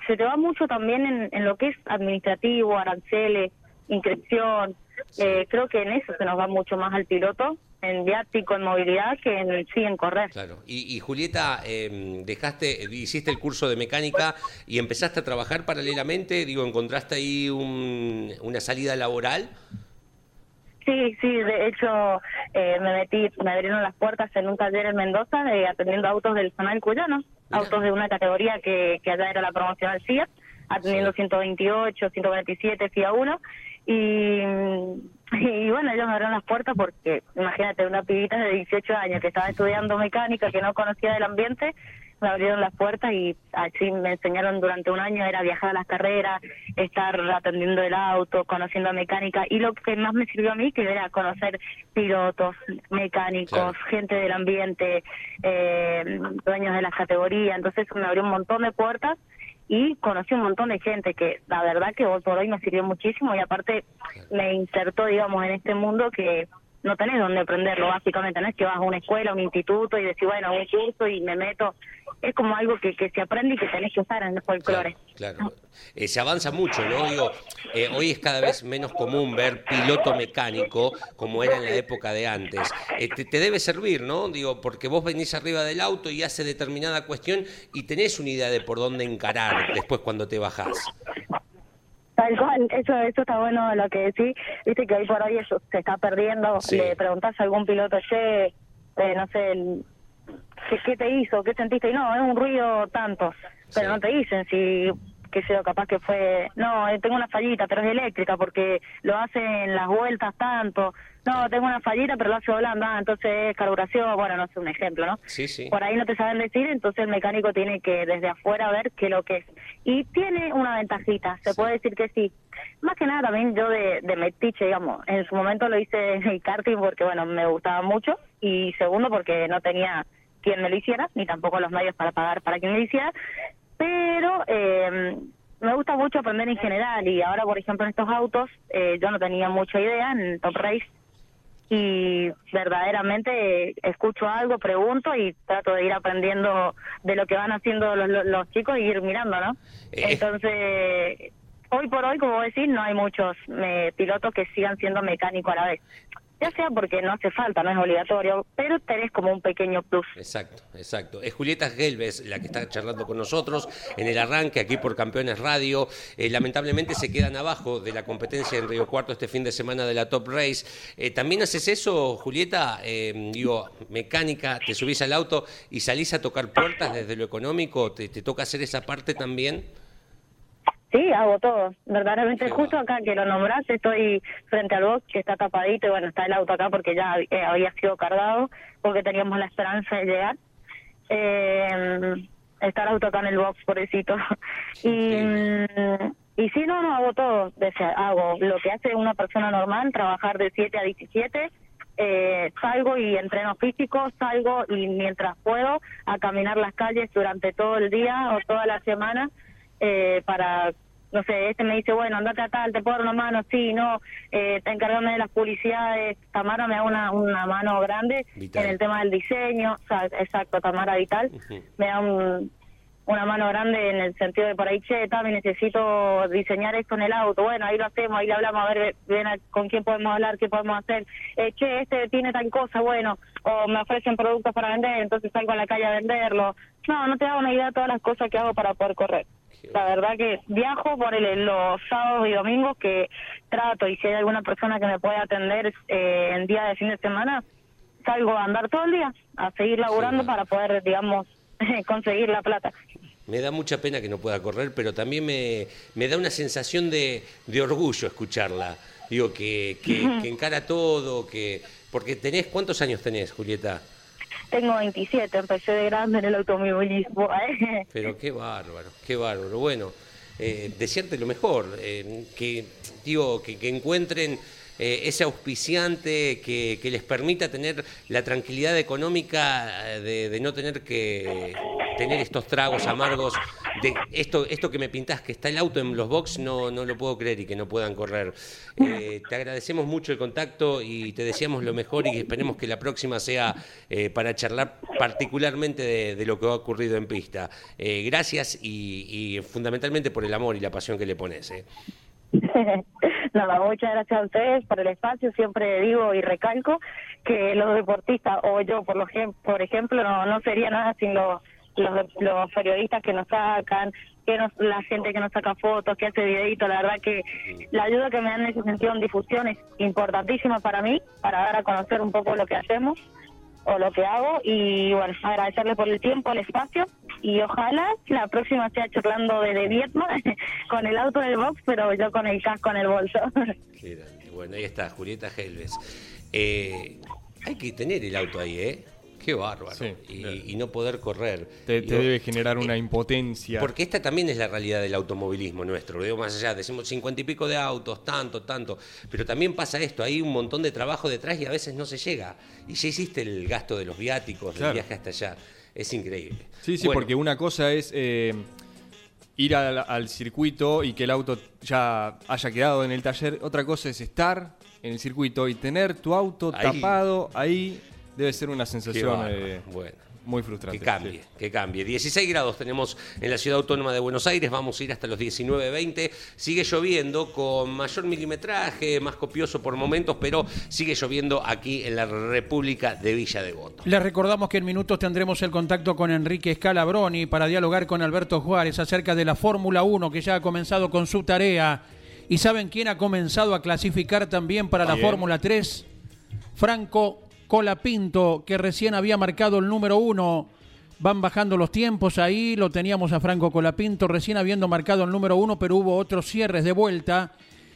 se te va mucho también en, en lo que es administrativo, aranceles, inscripción. Eh, creo que en eso se nos va mucho más al piloto, en viático, en movilidad, que en sí en correr. Claro. Y, y Julieta, eh, dejaste, hiciste el curso de mecánica y empezaste a trabajar paralelamente. Digo, ¿encontraste ahí un- una salida laboral? Sí, sí, de hecho eh, me metí, me abrieron las puertas en un taller en Mendoza eh, atendiendo autos del zonal cuyano, Mira. autos de una categoría que, que allá era la promocional Fiat, atendiendo 128, 147, FIA 1. Y, y bueno, ellos me abrieron las puertas porque, imagínate, una pibita de 18 años que estaba estudiando mecánica, que no conocía del ambiente, me abrieron las puertas y así me enseñaron durante un año, era viajar a las carreras, estar atendiendo el auto, conociendo mecánica y lo que más me sirvió a mí que era conocer pilotos, mecánicos, gente del ambiente, eh, dueños de las categorías, entonces me abrió un montón de puertas y conocí un montón de gente que la verdad que hoy por hoy me sirvió muchísimo y aparte me insertó digamos en este mundo que no tenés donde aprenderlo básicamente, no es que vas a una escuela, a un instituto y decís bueno, un curso y me meto, es como algo que, que se aprende y que tenés que usar en el folclore. Claro. claro. Eh, se avanza mucho, ¿no? Digo, eh, hoy es cada vez menos común ver piloto mecánico como era en la época de antes. Eh, te, te debe servir, ¿no? Digo, porque vos venís arriba del auto y hace determinada cuestión y tenés una idea de por dónde encarar después cuando te bajás. Tal cual, eso, eso está bueno lo que decís. Viste que hoy por hoy eso se está perdiendo. Sí. Le preguntás a algún piloto, che, eh, no sé, el- ¿qué, ¿qué te hizo? ¿Qué sentiste? Y no, es un ruido tanto. Pero Sí. no te dicen si, qué sé yo, capaz que fue, no, eh, tengo una fallita, pero es eléctrica porque lo hace en las vueltas tanto. No, tengo una fallita, pero lo hace volando. Ah, entonces es carburación, bueno, no sé, un ejemplo, ¿no? Sí, sí. por ahí no te saben decir, entonces el mecánico tiene que desde afuera ver qué lo que es. Y tiene una ventajita, se puede decir que sí. Más que nada también yo de, de metiche, digamos, en su momento lo hice en el karting porque, bueno, me gustaba mucho y segundo porque no tenía quien me lo hiciera, ni tampoco los medios para pagar para quien me lo hiciera, pero eh, me gusta mucho aprender en general y ahora, por ejemplo, en estos autos eh, yo no tenía mucha idea en Top Race y verdaderamente escucho algo, pregunto y trato de ir aprendiendo de lo que van haciendo los, los- los chicos y ir mirando, ¿no? Eh. Entonces, hoy por hoy, como decís, no hay muchos eh, pilotos que sigan siendo mecánicos a la vez. Ya sea porque no hace falta, no es obligatorio, pero tenés como un pequeño plus. Exacto, exacto. Es Julieta Gelbes la que está charlando con nosotros en el arranque aquí por Campeones Radio. Eh, lamentablemente se quedan abajo de la competencia en Río Cuarto este fin de semana de la Top Race. Eh, ¿También haces eso, Julieta? Eh, digo, mecánica, te subís al auto y salís a tocar puertas desde lo económico. ¿Te, te toca hacer esa parte también? Sí, hago todo. Verdaderamente, Qué justo acá que lo nombraste, estoy frente al box que está tapadito y bueno, está el auto acá porque ya eh, había sido cargado, porque teníamos la esperanza de llegar. Eh, está el auto acá en el box, pobrecito. <laughs> Y, mm, y sí, no, no, hago todo. Hago lo que hace una persona normal, trabajar de 7 a 17. Eh, salgo y entreno físico, salgo y mientras puedo a caminar las calles durante todo el día o toda la semana eh, para, no sé, este me dice, bueno, andate a tal, te puedo dar una mano, sí, no, eh, te encargame de las publicidades, Tamara me da una, una mano grande Vital. en el tema del diseño, o sea, exacto, Tamara Vital, Ujú. me da un- una mano grande en el sentido de por ahí, che, Tami, necesito diseñar esto en el auto, bueno, ahí lo hacemos, ahí le hablamos, a ver, ven a- con quién podemos hablar, qué podemos hacer, eh, che, este tiene tal cosa, bueno, o me ofrecen productos para vender, entonces salgo a la calle a venderlo, no, no te hago una idea de todas las cosas que hago para poder correr. La verdad que viajo por el, los sábados y domingos que trato y si hay alguna persona que me puede atender eh, en día de fin de semana, salgo a andar todo el día, a seguir laburando Sí. para poder, digamos, <laughs> conseguir la plata. Me da mucha pena que no pueda correr, pero también me, me da una sensación de, de orgullo escucharla. Digo, que, que, que encara todo, que... Porque tenés, ¿cuántos años tenés, Julieta? Tengo 27, empecé de grande en el automovilismo. <laughs> ¿eh? Pero qué bárbaro, qué bárbaro. Bueno, eh, desearte lo mejor, eh, que, digo, que, encuentren eh, ese auspiciante que, que les permita tener la tranquilidad económica de, de no tener que tener estos tragos amargos. De esto, esto que me pintás, que está el auto en los box, no, no lo puedo creer y que no puedan correr. Eh, te agradecemos mucho el contacto y te deseamos lo mejor y esperemos que la próxima sea eh, para charlar particularmente de, de lo que ha ocurrido en pista. Eh, gracias y, y fundamentalmente por el amor y la pasión que le pones. eh. <laughs> Nada, muchas gracias a ustedes por el espacio. Siempre digo y recalco que los deportistas, o yo por, lo, por ejemplo, no, no sería nada sin los, los, los periodistas que nos sacan, que nos, la gente que nos saca fotos, que hace videitos. La verdad que la ayuda que me dan en ese sentido en difusión es importantísima para mí, para dar a conocer un poco lo que hacemos o lo que hago y bueno, agradecerle por el tiempo, el espacio y ojalá la próxima sea charlando desde Vietnam <laughs> con el auto del box, pero yo con el casco en el bolso. <laughs> Bueno, ahí está, Julieta Helves. Eh, hay que tener el auto ahí, ¿eh? Qué bárbaro. Sí, y, claro. y no poder correr. Te, te Digo, debe generar una eh, impotencia. Porque esta también es la realidad del automovilismo nuestro. Digo, más allá, decimos cincuenta y pico de autos, tanto, tanto. Pero también pasa esto, hay un montón de trabajo detrás y a veces no se llega. Y ya hiciste el gasto de los viáticos, del Claro. viaje hasta allá. Es increíble. Sí, sí, Bueno, porque una cosa es eh, ir al, al circuito y que el auto ya haya quedado en el taller. Otra cosa es estar en el circuito y tener tu auto Ahí. tapado ahí. Debe ser una sensación eh, Bueno. muy frustrante. Que cambie, sí. que cambie. 16 grados tenemos en la ciudad autónoma de Buenos Aires, vamos a ir hasta los 19, 20. Sigue lloviendo con mayor milimetraje, más copioso por momentos, pero sigue lloviendo aquí en la República de Villa Devoto. Les recordamos que en minutos tendremos el contacto con Enrique Scalabroni para dialogar con Alberto Juárez acerca de la Fórmula 1 que ya ha comenzado con su tarea. ¿Y saben quién ha comenzado a clasificar también para la. Fórmula 3? Franco Colapinto, que recién había marcado el número 1. Van bajando los tiempos ahí, lo teníamos a Franco Colapinto recién habiendo marcado el número 1, pero hubo otros cierres de vuelta.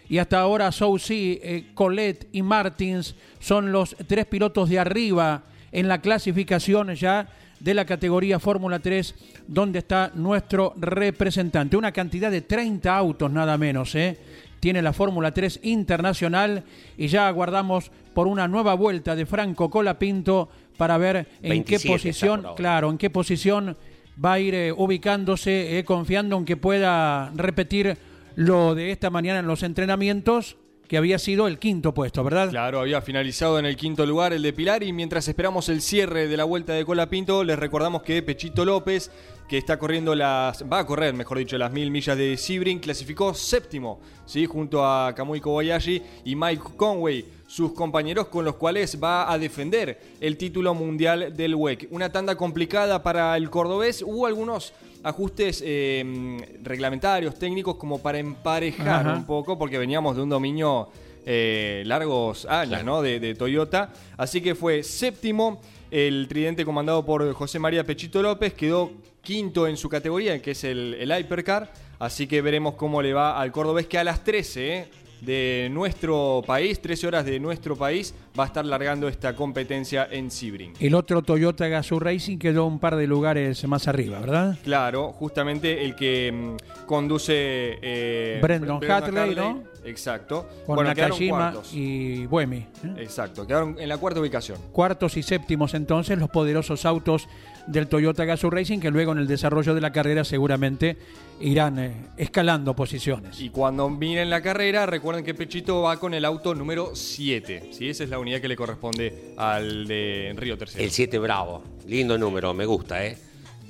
Y hasta ahora Soucy, eh, Colette y Martins son los tres pilotos de arriba en la clasificación ya de la categoría Fórmula 3, donde está nuestro representante. Una cantidad de 30 autos nada menos, ¿eh? Tiene la Fórmula 3 internacional y ya aguardamos por una nueva vuelta de Franco Colapinto para ver en 27 qué posición, claro, en qué posición va a ir eh, ubicándose, eh, confiando en que pueda repetir lo de esta mañana en los entrenamientos, que había sido el quinto puesto, ¿verdad? Claro, había finalizado en el quinto lugar el de Pilar y mientras esperamos el cierre de la vuelta de Colapinto, les recordamos que Pechito López, que está corriendo las, va a correr, mejor dicho, las mil millas de Sebring, clasificó séptimo, ¿sí? junto a Kamui Kobayashi y Mike Conway, sus compañeros con los cuales va a defender el título mundial del WEC. Una tanda complicada para el cordobés, hubo algunos ajustes eh, reglamentarios, técnicos, como para emparejar Ajá. un poco, porque veníamos de un dominio eh, largos años Claro. ¿no? de, de Toyota. Así que fue séptimo. El tridente comandado por José María Pechito López quedó quinto en su categoría, que es el, el Hypercar. Así que veremos cómo le va al cordobés que a las 13 ¿eh? de nuestro país, 13 horas de nuestro país, va a estar largando esta competencia en Sebring. El otro Toyota Gazoo Racing quedó un par de lugares más arriba, ¿verdad? Claro, justamente el que mm, conduce eh, Brendan Hartley, ¿no? Exacto. Con Bueno, Nakajima y Buemi. ¿eh? Exacto, quedaron en la cuarta ubicación. Cuartos y séptimos entonces los poderosos autos del Toyota Gazoo Racing que luego en el desarrollo de la carrera seguramente irán eh, escalando posiciones. Y cuando miren la carrera, recuerden que Pechito va con el auto número 7. ¿sí? Esa es la unidad que le corresponde al de Río Tercero. El 7 Bravo. Lindo número, me gusta, ¿eh?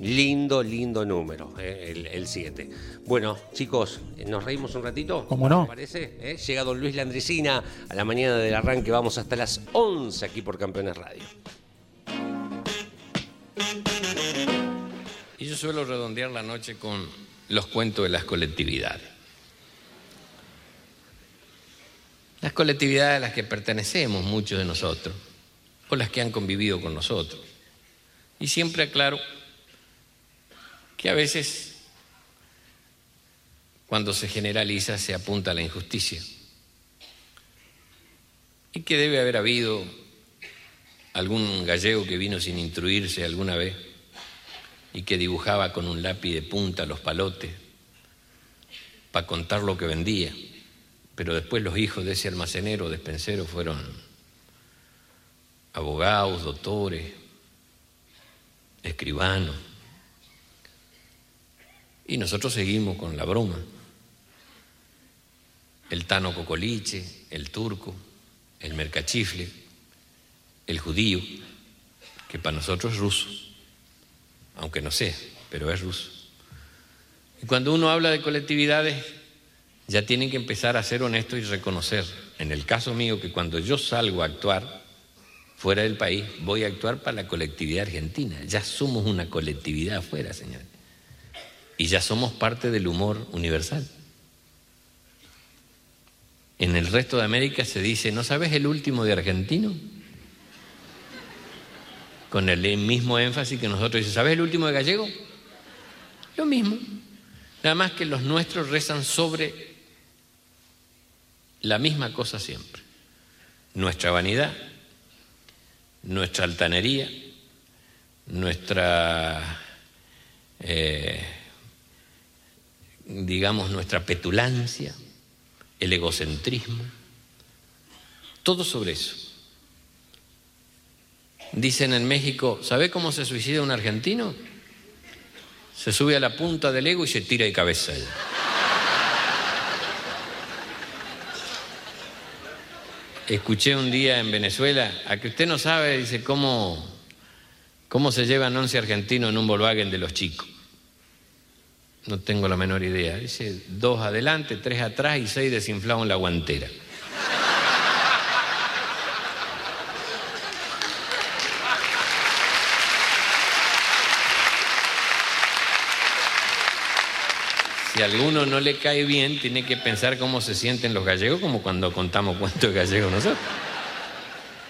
Lindo, lindo número, ¿eh? el- el 7. Bueno, chicos, ¿nos reímos un ratito? ¿Cómo no? ¿Me parece? ¿Eh? Llega don Luis Landricina a la mañana del arranque. Vamos hasta las 11 aquí por Campeones Radio. Y yo suelo redondear la noche con los cuentos de las colectividades. Las colectividades a las que pertenecemos muchos de nosotros, o las que han convivido con nosotros. Y siempre aclaro que a veces, cuando se generaliza, se apunta a la injusticia. Y que debe haber habido algún gallego que vino sin instruirse alguna vez y que dibujaba con un lápiz de punta los palotes para contar lo que vendía. Pero después los hijos de ese almacenero despensero fueron abogados, doctores, escribanos. Y nosotros seguimos con la broma. El Tano Cocoliche, el turco, el mercachifle, el judío, que para nosotros es ruso aunque no sé, pero es ruso. Y cuando uno habla de colectividades, ya tienen que empezar a ser honestos y reconocer, en el caso mío, que cuando yo salgo a actuar fuera del país, voy a actuar para la colectividad argentina. Ya somos una colectividad afuera, señores. Y ya somos parte del humor universal. En el resto de América se dice, ¿no sabes el último de argentino? Con el mismo énfasis que nosotros. ¿sabes el último de gallego? Lo mismo. Nada más que los nuestros rezan sobre la misma cosa siempre. Nuestra vanidad, nuestra altanería, nuestra, eh, digamos, nuestra petulancia, el egocentrismo, todo sobre eso. Dicen en México, ¿sabe cómo se suicida un argentino? Se sube a la punta del ego y se tira de cabeza. Escuché un día en Venezuela, a que usted no sabe, dice, cómo, cómo se llevan 11 argentinos en un Volkswagen de los chicos. No tengo la menor idea. Dice, dos adelante, tres atrás y seis desinflados en la guantera. Alguno no le cae bien, tiene que pensar cómo se sienten los gallegos, como cuando contamos cuentos gallegos nosotros.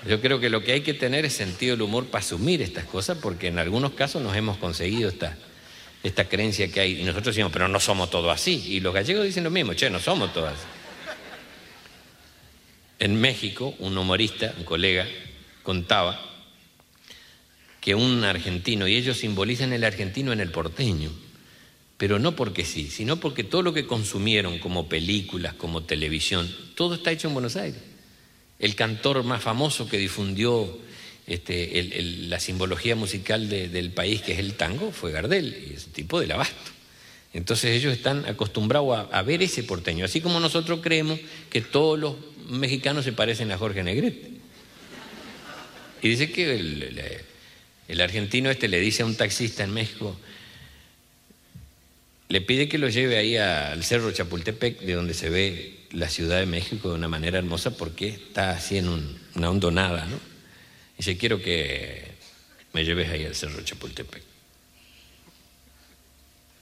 Yo creo que lo que hay que tener es sentido del humor para asumir estas cosas, porque en algunos casos nos hemos conseguido esta, esta creencia que hay. Y nosotros decimos, pero no somos todos así. Y los gallegos dicen lo mismo, che, no somos todos así. En México, un humorista, un colega, contaba que un argentino, y ellos simbolizan el argentino en el porteño, pero no porque sí, sino porque todo lo que consumieron como películas, como televisión, todo está hecho en Buenos Aires. El cantor más famoso que difundió este, la simbología musical de- del país, que es el tango, fue Gardel, y es un tipo del abasto. Entonces ellos están acostumbrados a, ver ese porteño, así como nosotros creemos que todos los mexicanos se parecen a Jorge Negrete. Y dice que el- el argentino este le dice a un taxista en México, le pide que lo lleve ahí al Cerro Chapultepec, de donde se ve la Ciudad de México de una manera hermosa, porque está así en un- una hondonada, ¿no? Dice, quiero que me lleves ahí al Cerro Chapultepec.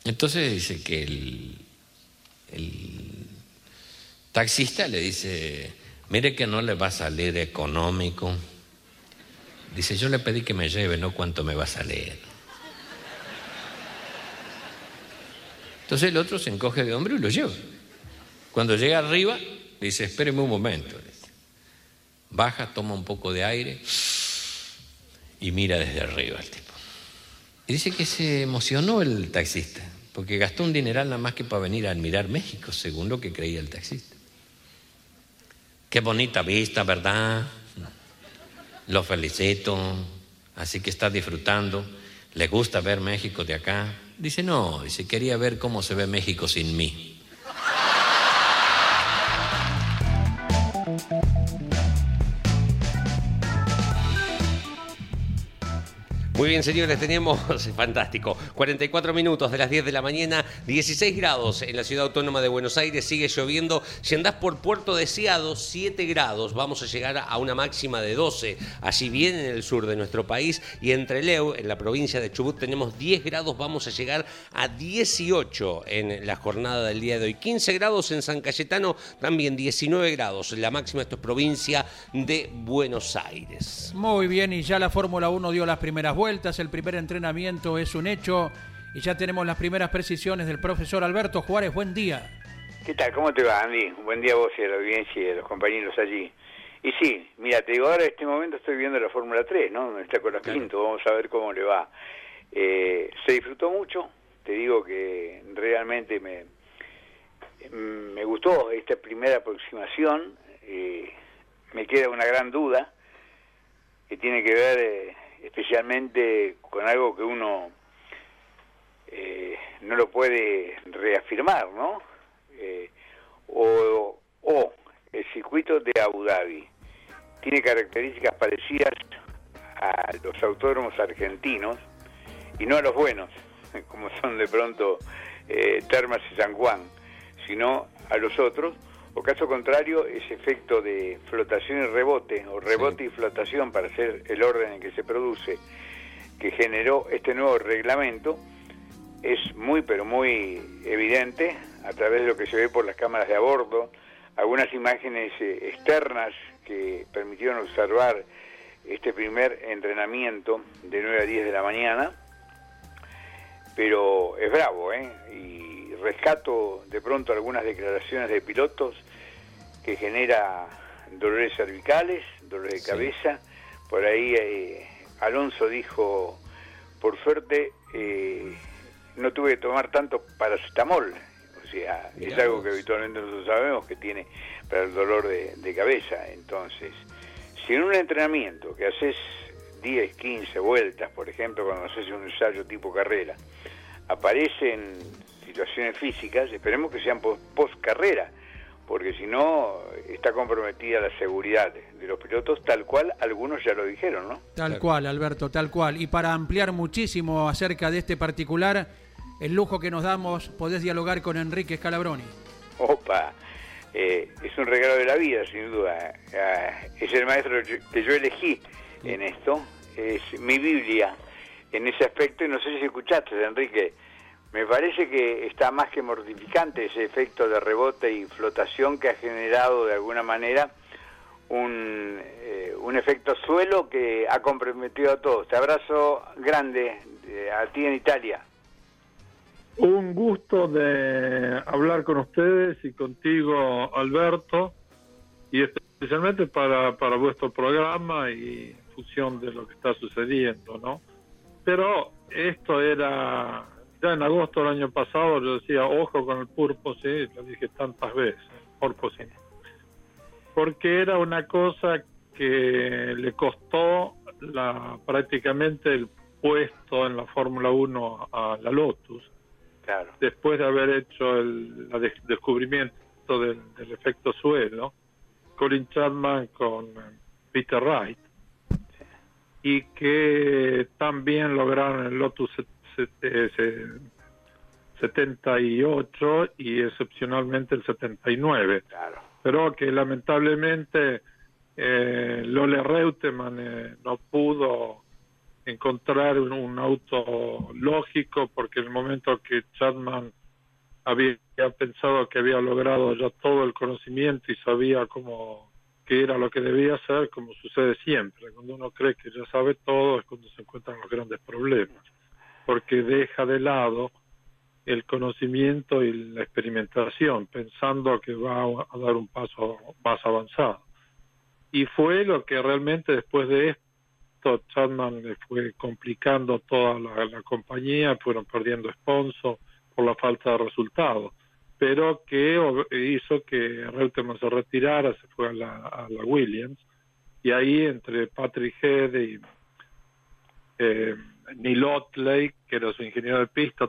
Entonces dice que el, el taxista le dice, mire que no le va a salir económico. Dice, yo le pedí que me lleve, no cuánto me va a salir. Entonces el otro se encoge de hombro y lo lleva. Cuando llega arriba, dice, espéreme un momento. Baja, toma un poco de aire y mira desde arriba al tipo. Y dice que se emocionó el taxista, porque gastó un dineral nada más que para venir a admirar México, según lo que creía el taxista. Qué bonita vista, ¿verdad? Lo felicito, así que está disfrutando. ¿Le gusta ver México de acá? Dice, no, dice, quería ver cómo se ve México sin mí. Muy bien, señores, tenemos, <laughs> fantástico, 44 minutos de las 10 de la mañana, 16 grados en la ciudad autónoma de Buenos Aires, sigue lloviendo. Si andás por Puerto Deseado, 7 grados, vamos a llegar a una máxima de 12, allí bien en el sur de nuestro país. Y en Trelew, en la provincia de Chubut, tenemos 10 grados, vamos a llegar a 18 en la jornada del día de hoy. 15 grados en San Cayetano, también 19 grados. La máxima, esto es provincia de Buenos Aires. Muy bien, y ya la Fórmula 1 dio las primeras vueltas, el primer entrenamiento es un hecho y ya tenemos las primeras precisiones del profesor Alberto Juárez. Buen día. ¿Qué tal? ¿Cómo te va, Andy? Buen día a vos y a la audiencia y a los compañeros allí. Y sí, mira, te digo, ahora en este momento estoy viendo la Fórmula 3, ¿no? Está con la Pinto, vamos a ver cómo le va. Eh, se disfrutó mucho, te digo que realmente me, me gustó esta primera aproximación, eh, me queda una gran duda que tiene que ver eh, especialmente con algo que uno eh, no lo puede reafirmar, ¿no? Eh, o, el circuito de Abu Dhabi tiene características parecidas a los autódromos argentinos y no a los buenos, <laughs> como son de pronto eh, Termas y San Juan, sino a los otros, o caso contrario, ese efecto de flotación y rebote, o rebote y flotación para hacer el orden en que se produce, que generó este nuevo reglamento, es muy, pero muy evidente a través de lo que se ve por las cámaras de a bordo, algunas imágenes eh, externas que permitieron observar este primer entrenamiento de 9 a 10 de la mañana, pero es bravo, ¿eh? Y rescato de pronto algunas declaraciones de pilotos que genera dolores cervicales, dolores de cabeza. Por ahí eh, Alonso dijo, por suerte eh, no tuve que tomar tanto paracetamol. O sea, es algo que habitualmente nosotros sabemos que tiene para el dolor de, de cabeza. Entonces, si en un entrenamiento que haces 10, 15 vueltas, por ejemplo, cuando haces un ensayo tipo carrera, aparecen situaciones físicas, esperemos que sean post carrera, porque si no está comprometida la seguridad de los pilotos, tal cual algunos ya lo dijeron, ¿no? Tal cual, Alberto, tal cual. Y para ampliar muchísimo acerca de este particular, el lujo que nos damos, podés dialogar con Enrique Scalabroni. Opa, eh, es un regalo de la vida, sin duda. Ah, es el maestro que yo elegí en esto, es mi Biblia en ese aspecto, y no sé si escuchaste, Enrique, me parece que está más que mortificante ese efecto de rebote y flotación que ha generado de alguna manera un, eh, un efecto suelo que ha comprometido a todos. Te abrazo grande eh, a ti en Italia. Un gusto de hablar con ustedes y contigo, Alberto, y especialmente para, para vuestro programa y función de lo que está sucediendo, ¿no? Pero esto era, ya en agosto del año pasado yo decía, ojo con el purposing, lo dije tantas veces, purposing, porque era una cosa que le costó la, prácticamente el puesto en la Fórmula 1 a la Lotus. Claro. después de haber hecho el la descubrimiento del, del efecto suelo, Colin Chapman con eh, Peter Wright, y que también lograron el Lotus set- set- eh, 78 y excepcionalmente el 79. Pero que lamentablemente eh, Lole Reutemann eh, no pudo encontrar un, un auto lógico porque en el momento que Chapman había pensado que había logrado ya todo el conocimiento y sabía cómo qué era lo que debía hacer, como sucede siempre. Cuando uno cree que ya sabe todo es cuando se encuentran los grandes problemas, porque deja de lado el conocimiento y la experimentación, pensando que va a dar un paso más avanzado. Y fue lo que realmente después de esto, Chapman le fue complicando toda la, compañía, fueron perdiendo sponsor por la falta de resultados, pero que hizo que Reutemann se retirara, se fue a la, a la Williams, y ahí entre Patrick Head y eh, Neil Otley, que era su ingeniero de pista,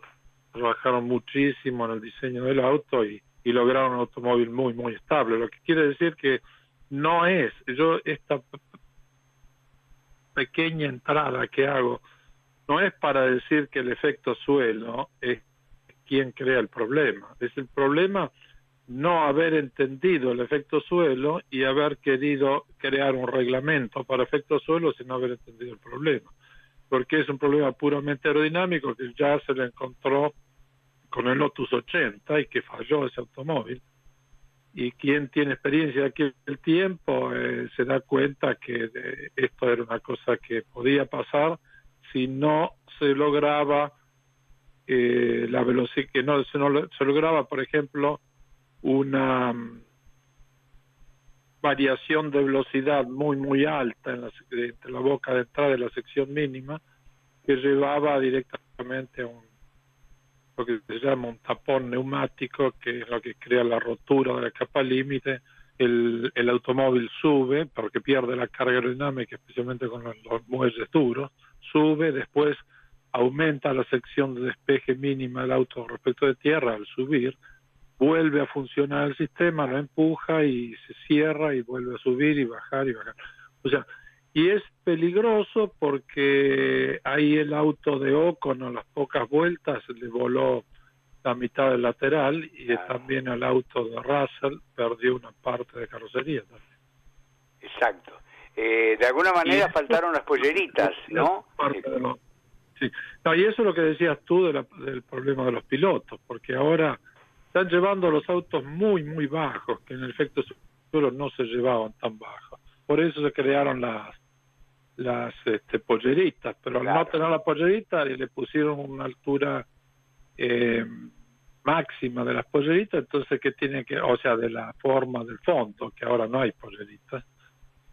trabajaron muchísimo en el diseño del auto y, y lograron un automóvil muy, muy estable. Lo que quiere decir que no es, yo esta pequeña entrada que hago, no es para decir que el efecto suelo es quien crea el problema. Es el problema no haber entendido el efecto suelo y haber querido crear un reglamento para efecto suelo sin haber entendido el problema. Porque es un problema puramente aerodinámico que ya se le encontró con el Lotus 80 y que falló ese automóvil. Y quien tiene experiencia aquí el tiempo eh, se da cuenta que eh, esto era una cosa que podía pasar si no se lograba eh, la velocidad, que no se, no se lograba, por ejemplo, una mm, variación de velocidad muy muy alta en la, de- entre la boca de entrada y la sección mínima que llevaba directamente a un lo que se llama un tapón neumático que es lo que crea la rotura de la capa límite. El, el automóvil sube porque pierde la carga aerodinámica especialmente con los, los muelles duros. Sube después aumenta la sección de despeje mínima del auto respecto de tierra al subir vuelve a funcionar el sistema, lo empuja y se cierra y vuelve a subir y bajar y bajar. O sea, y es peligroso porque ahí el auto de Ocon a las pocas vueltas le voló la mitad del lateral y también el auto de Russell perdió una parte de carrocería. también. Exacto. Eh, de alguna manera Y- faltaron las polleritas, <laughs> ¿no? Parte de lo- sí. No, y eso es lo que decías tú de la- del problema de los pilotos, porque ahora están llevando los autos muy, muy bajos, que en el efecto suelo no se llevaban tan bajos. Por eso se crearon las las este, polleritas, pero al no tener la pollerita le pusieron una altura eh, máxima de las polleritas, entonces que tiene que, o sea, de la forma del fondo, que ahora no hay polleritas.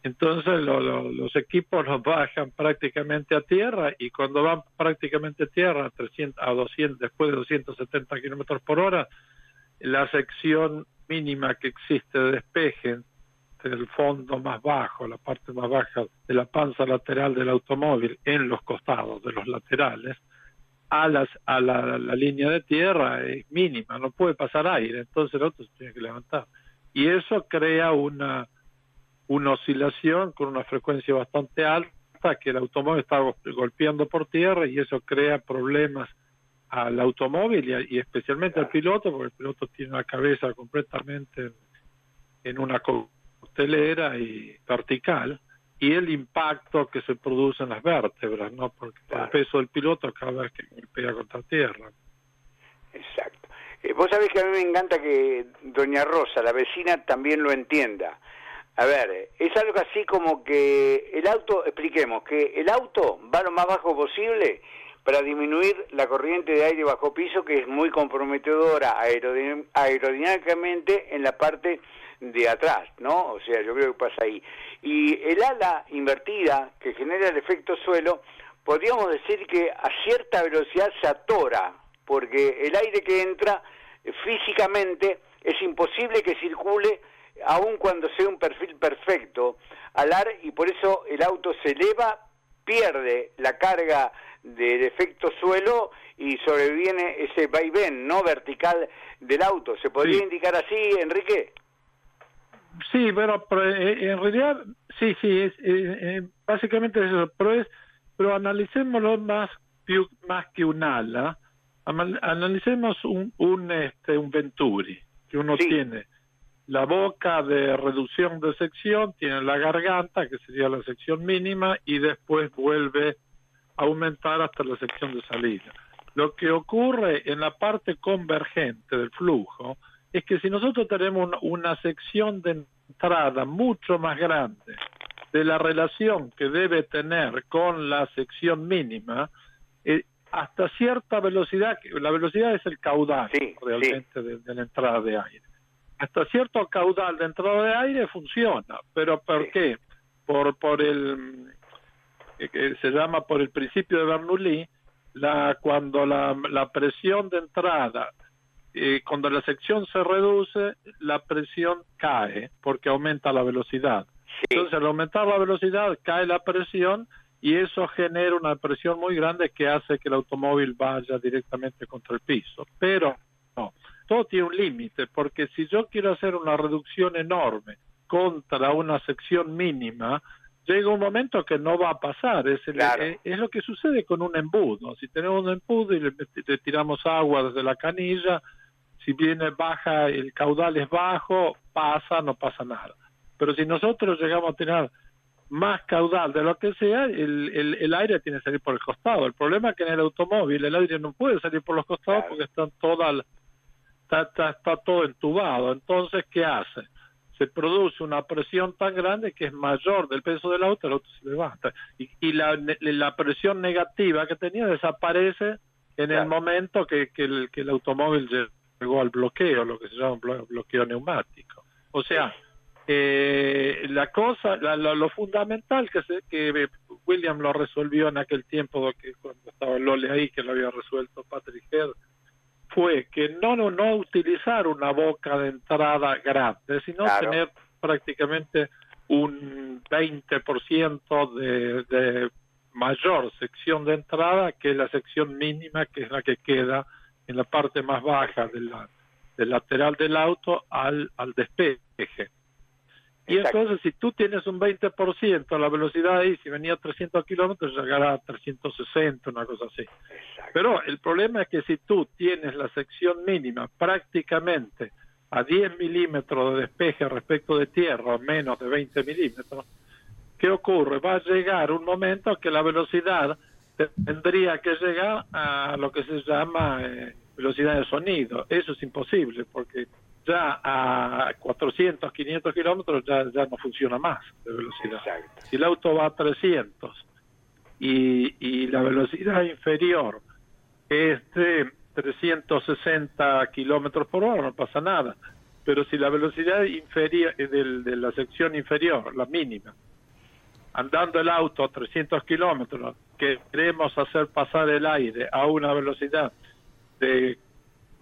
Entonces lo- lo- los equipos los bajan prácticamente a tierra y cuando van prácticamente a tierra a, 300, a 200, después de 270 kilómetros por hora, la sección mínima que existe de despeje del fondo más bajo, la parte más baja de la panza lateral del automóvil en los costados de los laterales, a, las, a la, la línea de tierra es mínima, no puede pasar aire, entonces el auto se tiene que levantar. Y eso crea una, una oscilación con una frecuencia bastante alta que el automóvil está go- golpeando por tierra y eso crea problemas al automóvil y, a- y especialmente al piloto, porque el piloto tiene la cabeza completamente en, en una coctelera y vertical y el impacto que se produce en las vértebras, ¿no? Porque por el peso del piloto cada vez que golpea contra tierra. Exacto. Eh, vos sabés que a mí me encanta que doña Rosa, la vecina, también lo entienda. A ver, es algo así como que el auto, expliquemos, que el auto va lo más bajo posible para disminuir la corriente de aire bajo piso que es muy comprometedora aerodin- aerodinámicamente en la parte de atrás, ¿no? O sea, yo creo que pasa ahí. Y el ala invertida que genera el efecto suelo, podríamos decir que a cierta velocidad se atora, porque el aire que entra físicamente es imposible que circule aun cuando sea un perfil perfecto al ar y por eso el auto se eleva, pierde la carga del efecto suelo y sobreviene ese vaivén no vertical del auto. ¿Se podría Sí. indicar así, Enrique? Sí, bueno, pero eh, en realidad, sí, sí, es, eh, eh, básicamente eso, pero, es, pero analicémoslo más, más que un ala, analicemos un, un, este, un Venturi, que uno tiene la boca de reducción de sección, tiene la garganta, que sería la sección mínima, y después vuelve a aumentar hasta la sección de salida. Lo que ocurre en la parte convergente del flujo es que si nosotros tenemos una, una sección de entrada mucho más grande de la relación que debe tener con la sección mínima, eh, hasta cierta velocidad, la velocidad es el caudal realmente de, de la entrada de aire. Hasta cierto caudal de entrada de aire funciona, pero ¿por qué? Por, por el que- que se llama por el principio de Bernoulli, la, cuando la, la presión de entrada, eh, cuando la sección se reduce, la presión cae porque aumenta la velocidad. Entonces, al aumentar la velocidad, cae la presión y eso genera una presión muy grande que hace que el automóvil vaya directamente contra el piso. Pero no, todo tiene un límite, porque si yo quiero hacer una reducción enorme contra una sección mínima, llega un momento que no va a pasar. Es, el- es, es lo que sucede con un embudo. Si tenemos un embudo y le, tiramos agua desde la canilla, si viene baja, el caudal es bajo, pasa, no pasa nada. Pero si nosotros llegamos a tener más caudal de lo que sea, el, el, el aire tiene que salir por el costado. El problema es que en el automóvil el aire no puede salir por los costados porque están todas las- está, está, está todo entubado. Entonces, ¿qué hace? Se produce una presión tan grande que es mayor del peso del auto, el auto se levanta. Y, y la, la presión negativa que tenía desaparece en el momento que, que, el, que el automóvil llegó al bloqueo, lo que se llama un bloqueo neumático. O sea, eh, la cosa, la- lo, lo fundamental que, se, que William lo resolvió en aquel tiempo que cuando estaba Lole ahí, que lo había resuelto Patrick Head, fue que no, no, no utilizar una boca de entrada grande, sino Claro. tener prácticamente un 20% de, de mayor sección de entrada que la sección mínima, que es la que queda en la parte más baja de la- del lateral del auto al, al despeje. Y entonces, si tú tienes un 20%, la velocidad ahí, si venía a 300 kilómetros, llegará a 360, una cosa así. Pero el problema es que si tú tienes la sección mínima prácticamente a 10 milímetros de despeje respecto de tierra, menos de 20 milímetros, ¿qué ocurre? Va a llegar un momento que la velocidad tendría que llegar a lo que se llama eh, velocidad de sonido. Eso es imposible porque ya a 400, 500 kilómetros ya, ya no funciona más de velocidad. Si el auto va a 300 y, y la velocidad inferior es de 360 kilómetros por hora, no pasa nada. Pero si la velocidad inferior del- de la sección inferior, la mínima, andando el auto a 300 kilómetros, que queremos hacer pasar el aire a una velocidad de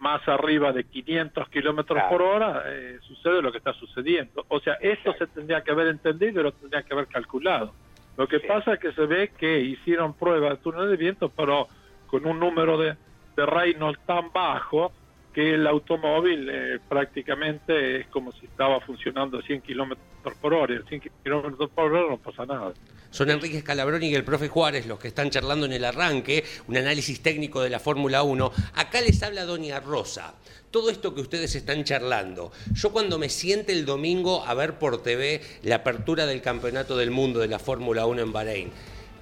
más arriba de 500 kilómetros por hora, eh, sucede lo que está sucediendo. O sea, esto se tendría que haber entendido y lo tendría que haber calculado. Lo que pasa es que se ve que hicieron pruebas de túnel de viento, pero con un número de, de Reynolds tan bajo que el automóvil eh, prácticamente es como si estaba funcionando a 100 kilómetros por hora. Y a 100 kilómetros por hora no pasa nada. Son Enrique Scalabroni y el profe Juárez los que están charlando en el arranque, un análisis técnico de la Fórmula 1. Acá les habla Doña Rosa. Todo esto que ustedes están charlando, yo cuando me siente el domingo a ver por TV la apertura del Campeonato del Mundo de la Fórmula 1 en Bahrein,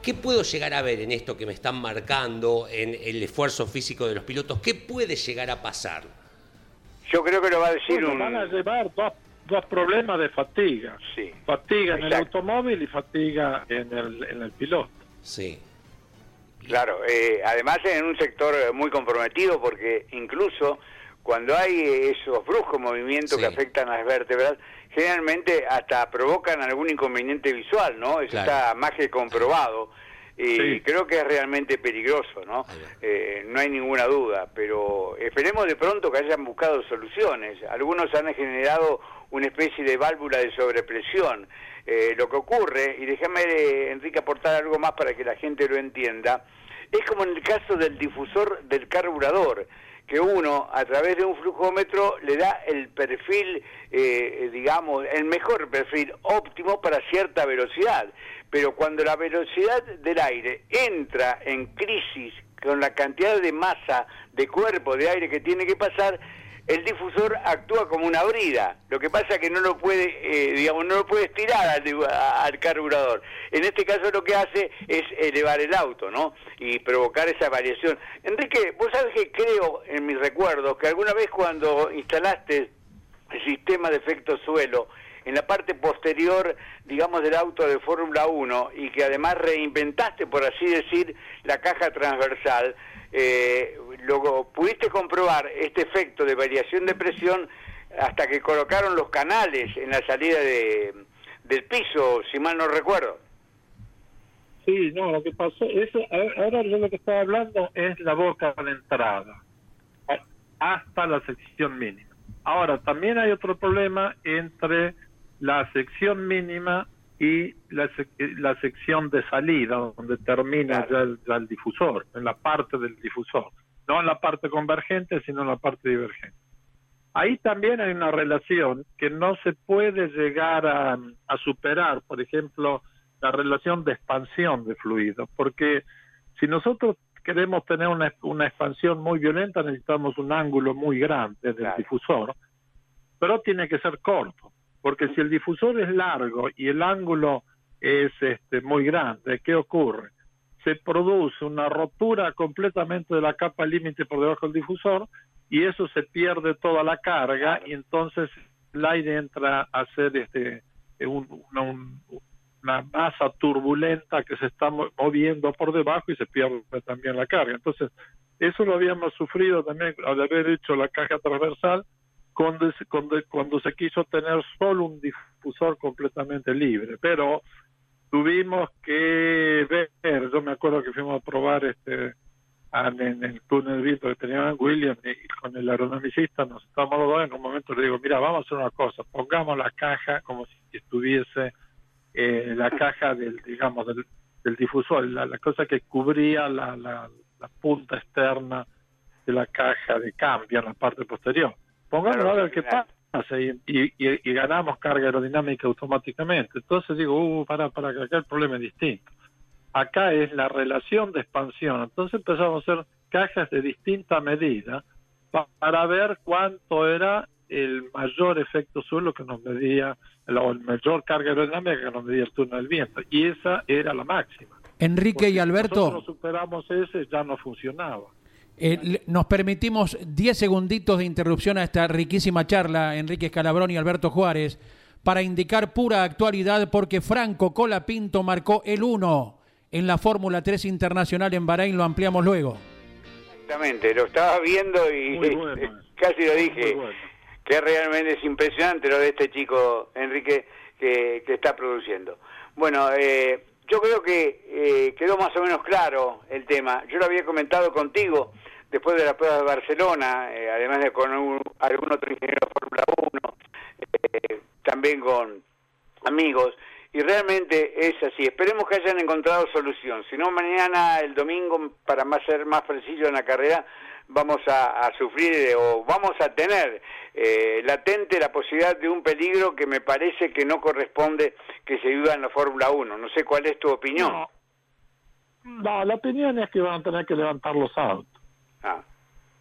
¿qué puedo llegar a ver en esto que me están marcando, en el esfuerzo físico de los pilotos? ¿Qué puede llegar a pasar? Yo creo que lo va a decir Bueno, un... van a llevar dos, dos problemas de fatiga. Fatiga en el automóvil y fatiga en el, en el piloto. Sí. Claro, eh, además en un sector muy comprometido porque incluso cuando hay esos bruscos movimientos que afectan a las vértebras, generalmente hasta provocan algún inconveniente visual, ¿no? Eso Claro. está más que comprobado y Sí. creo que es realmente peligroso, ¿no? Eh, no hay ninguna duda, pero esperemos de pronto que hayan buscado soluciones. Algunos han generado una especie de válvula de sobrepresión. Eh, lo que ocurre, y déjame, eh, Enrique, aportar algo más para que la gente lo entienda, es como en el caso del difusor del carburador, que uno a través de un flujómetro le da el perfil, eh, digamos, el mejor perfil óptimo para cierta velocidad. Pero cuando la velocidad del aire entra en crisis con la cantidad de masa de cuerpo de aire que tiene que pasar, el difusor actúa como una brida. Lo que pasa es que no lo puede, eh, digamos, no lo puede estirar al, al carburador. En este caso lo que hace es elevar el auto, ¿no? Y provocar esa variación. Enrique, vos sabés que creo en mis recuerdos que alguna vez cuando instalaste el sistema de efecto suelo en la parte posterior, digamos, del auto de Fórmula 1 y que además reinventaste, por así decir, la caja transversal, eh, luego pudiste comprobar este efecto de variación de presión hasta que colocaron los canales en la salida de, del piso, si mal no recuerdo. Sí, no, lo que pasó, eso, ahora yo lo que estaba hablando es la boca de entrada, hasta la sección mínima. Ahora, también hay otro problema entre la sección mínima y la, sec- la sección de salida, donde termina ya, el, ya el difusor, en la parte del difusor. No en la parte convergente, sino en la parte divergente. Ahí también hay una relación que no se puede llegar a, a superar, por ejemplo, la relación de expansión de fluidos, porque si nosotros queremos tener una, una expansión muy violenta necesitamos un ángulo muy grande del difusor, pero tiene que ser corto, porque si el difusor es largo y el ángulo es este, muy grande, ¿qué ocurre? Se produce una rotura completamente de la capa límite por debajo del difusor y eso se pierde toda la carga y entonces el aire entra a ser este, un- una, un- una masa turbulenta que se está mo- moviendo por debajo y se pierde también la carga. Entonces, eso lo habíamos sufrido también al haber hecho la caja transversal cuando, cuando, cuando se quiso tener solo un difusor completamente libre. Pero tuvimos que ver, yo me acuerdo que fuimos a probar este en el túnel viento que tenían William y con el aerodinamicista nos estábamos los dos en un momento le digo mira vamos a hacer una cosa pongamos la caja como si estuviese eh, la caja del digamos del, del difusor la, la cosa que cubría la, la, la punta externa de la caja de cambio en la parte posterior pongámoslo a ver qué pasa y, y, y- y ganamos carga aerodinámica automáticamente entonces digo uh, para para que acá el problema es distinto acá es la relación de expansión. Entonces empezamos a hacer cajas de distinta medida pa- para ver cuánto era el mayor efecto suelo que nos medía, la- o el mayor carga aerodinámica que nos medía el túnel del viento. Y esa era la máxima. Enrique y Alberto, Nosotros superamos ese, ya no funcionaba. Eh, nos permitimos 10 segunditos de interrupción a esta riquísima charla, Enrique Escalabrón y Alberto Juárez, para indicar pura actualidad porque Franco Colapinto marcó el 1 en la Fórmula 3 Internacional en Bahrein, lo ampliamos luego. Exactamente, lo estaba viendo y <laughs> casi lo dije, que realmente es impresionante lo de este chico, Enrique, que, que está produciendo. Bueno, eh, yo creo que eh, quedó más o menos claro el tema. Yo lo había comentado contigo después de la prueba de Barcelona, eh, además de con un- algún otro ingeniero de Fórmula 1, eh, también con amigos, y realmente es así. Esperemos que hayan encontrado solución. Si no, mañana, el domingo, para más ser más preciso en la carrera, vamos a, a sufrir eh, o vamos a tener eh, latente la posibilidad de un peligro que me parece que no corresponde que se viva en la Fórmula 1. No sé cuál es tu opinión. No, la opinión es que van a tener que levantar los autos. Ah.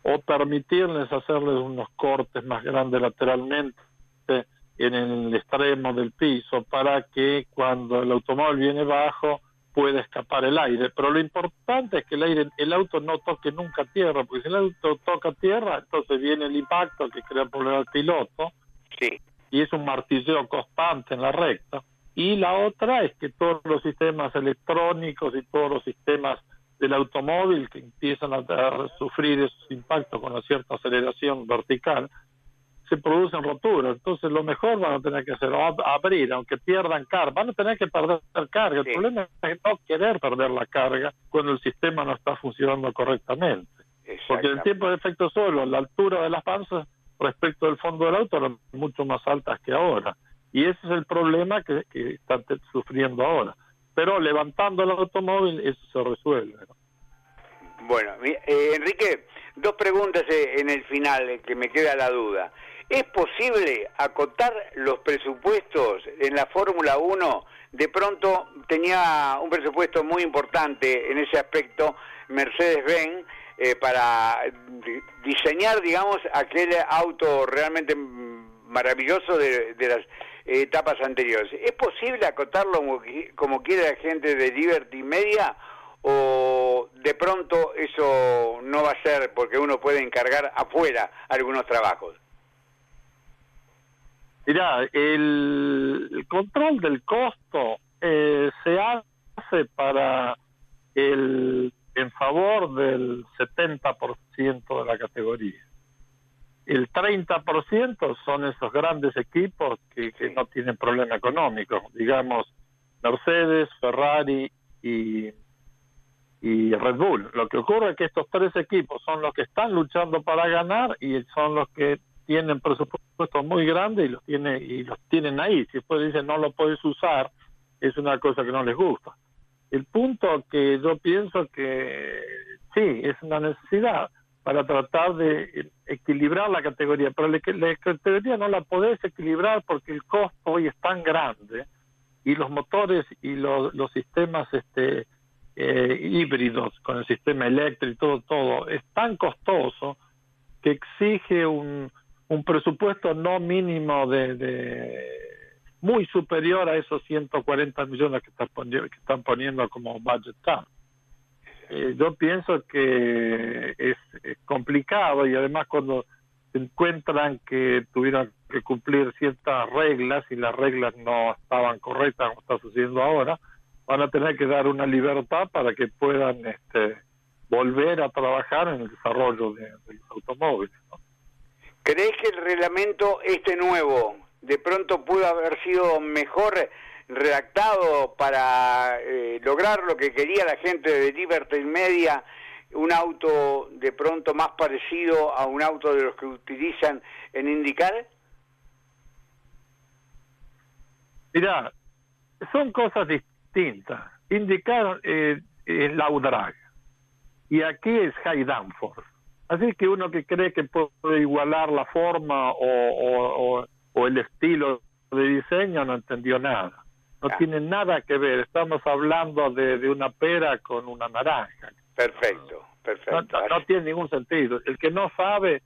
O permitirles hacerles unos cortes más grandes lateralmente en el extremo del piso para que cuando el automóvil viene bajo pueda escapar el aire. Pero lo importante es que el aire, el auto no toque nunca tierra, porque si el auto toca tierra, entonces viene el impacto que crea problema al piloto. Sí. Y es un martilleo constante en la recta. Y la otra es que todos los sistemas electrónicos y todos los sistemas del automóvil que empiezan a, a sufrir esos impactos con una cierta aceleración vertical, se producen roturas. Entonces, lo mejor van a tener que hacer abrir, aunque pierdan carga. Van a tener que perder carga. El problema es no querer perder la carga cuando el sistema no está funcionando correctamente. Porque el tiempo de efecto suelo, la altura de las panzas respecto del fondo del auto eran mucho más altas que ahora. Y ese es el problema que, que están sufriendo ahora. Pero levantando el automóvil, eso se resuelve. ¿no? Bueno, eh, Enrique, dos preguntas eh, en el final eh, que me queda la duda. ¿Es posible acotar los presupuestos en la Fórmula 1? De pronto tenía un presupuesto muy importante en ese aspecto Mercedes-Benz eh, para di- diseñar, digamos, aquel auto realmente maravilloso de, las etapas anteriores. ¿Es posible acotarlo como, como quiere la gente de Liberty Media o de pronto eso no va a ser porque uno puede encargar afuera algunos trabajos? Mirá, el, control del costo eh, se hace para el en favor del 70% de la categoría. El 30% son esos grandes equipos que, que no tienen problema económico, digamos Mercedes, Ferrari y, y Red Bull. Lo que ocurre es que estos tres equipos son los que están luchando para ganar y son los que tienen presupuestos muy grandes y los tiene y los tienen ahí. Si después dicen no lo puedes usar, es una cosa que no les gusta. El punto que yo pienso que sí, es una necesidad para tratar de equilibrar la categoría, pero la, categoría no la podés equilibrar porque el costo hoy es tan grande y los motores y los, los sistemas este eh, híbridos con el sistema eléctrico y todo todo es tan costoso que exige un, un presupuesto no mínimo de, de muy superior a esos 140 millones que están poniendo, como budget. Eh, yo pienso que es, complicado y además cuando encuentran que tuvieron que cumplir ciertas reglas y las reglas no estaban correctas como está sucediendo ahora, van a tener que dar una libertad para que puedan este, volver a trabajar en el desarrollo de, de los automóviles. ¿no? ¿Crees que el reglamento este nuevo de pronto pudo haber sido mejor redactado para eh, lograr lo que quería la gente de Liberty Media, un auto de pronto más parecido a un auto de los que utilizan en indicar? Mira, son cosas distintas. Indicar eh, es low drag y aquí es high downforce. Así que uno que cree que puede igualar la forma o, o, o, o el estilo de diseño no entendió nada. No Ah. tiene nada que ver. Estamos hablando de, de una pera con una naranja. Perfecto, perfecto. no- no tiene ningún sentido. El que no sabe,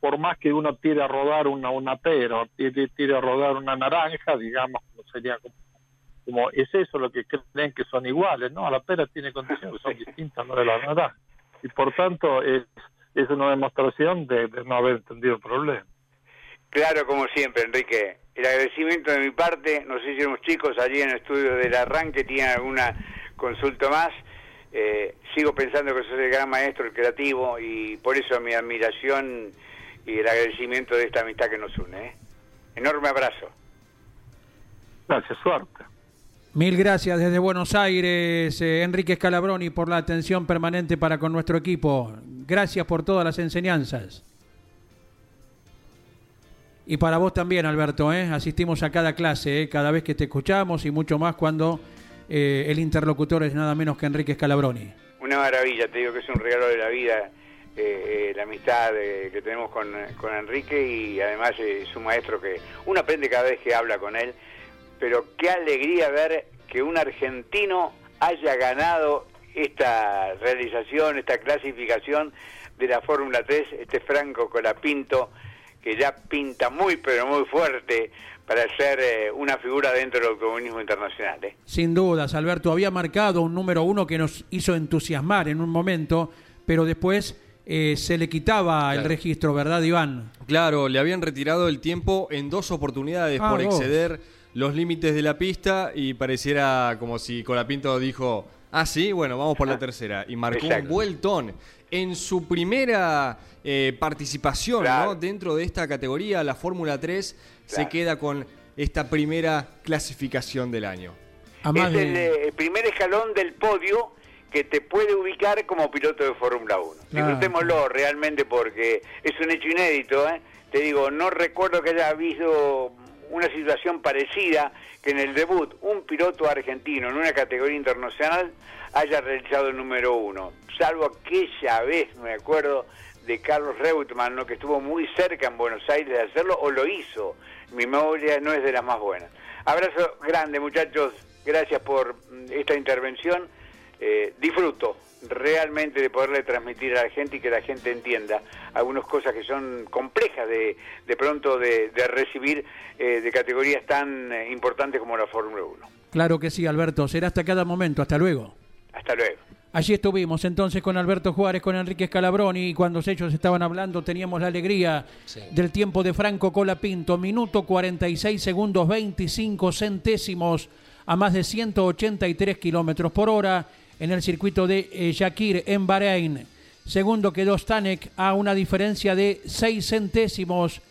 por más que uno tire a rodar una, una pera o tire, tire a rodar una naranja, digamos, sería como, como es eso lo que creen que son iguales. No, la pera tiene condiciones que son <laughs> distintas no de la naranja. Y por tanto es, es una demostración de, de no haber entendido el problema. Claro, como siempre, Enrique. El agradecimiento de mi parte, no sé si los chicos allí en el estudio del arranque tienen alguna consulta más. Eh, sigo pensando que sos el gran maestro, el creativo, y por eso mi admiración y el agradecimiento de esta amistad que nos une. ¿eh? Enorme abrazo. Gracias, suerte. Mil gracias desde Buenos Aires, eh, Enrique Scalabroni, por la atención permanente para con nuestro equipo. Gracias por todas las enseñanzas. Y para vos también, Alberto, ¿eh? asistimos a cada clase, ¿eh? cada vez que te escuchamos y mucho más cuando eh, el interlocutor es nada menos que Enrique Scalabroni. Una maravilla, te digo que es un regalo de la vida eh, la amistad que tenemos con, con Enrique y además es un maestro que uno aprende cada vez que habla con él, pero qué alegría ver que un argentino haya ganado esta realización, esta clasificación de la Fórmula 3, este Franco Colapinto, que ya pinta muy pero muy fuerte para ser eh, una figura dentro del automovilismo internacional. ¿eh? Sin dudas, Alberto había marcado un número uno que nos hizo entusiasmar en un momento, pero después eh, se le quitaba el registro, ¿verdad, Iván? Claro, le habían retirado el tiempo en dos oportunidades Ah, por exceder los límites de la pista y pareciera como si Colapinto dijo, ah, sí, bueno, vamos por la tercera. Y marcó Exacto. un vueltón. En su primera eh, participación Claro. ¿no? dentro de esta categoría, la Fórmula 3 se queda con esta primera clasificación del año. Es el, eh, el primer escalón del podio que te puede ubicar como piloto de Fórmula 1. Claro. Disfrutémoslo realmente porque es un hecho inédito. ¿eh? Te digo, no recuerdo que haya habido una situación parecida que en el debut un piloto argentino en una categoría internacional haya realizado el número uno. Salvo aquella vez, me acuerdo, de Carlos Reutemann, ¿no? que estuvo muy cerca en Buenos Aires de hacerlo o lo hizo. Mi memoria no es de las más buenas. Abrazo grande, muchachos. Gracias por mm, esta intervención. Eh, disfruto realmente de poderle transmitir a la gente y que la gente entienda algunas cosas que son complejas de, de pronto de, de recibir eh, de categorías tan eh, importantes como la Fórmula 1. Claro que sí, Alberto. Será hasta cada momento. Hasta luego. Hasta luego. Allí estuvimos entonces con Alberto Juárez, con Enrique Scalabroni, y cuando ellos estaban hablando teníamos la alegría Sí. del tiempo de Franco Colapinto. Minuto 46 segundos 25 centésimos a más de 183 kilómetros por hora en el circuito de eh, en Bahrein. Segundo quedó Stanek a una diferencia de 6 centésimos.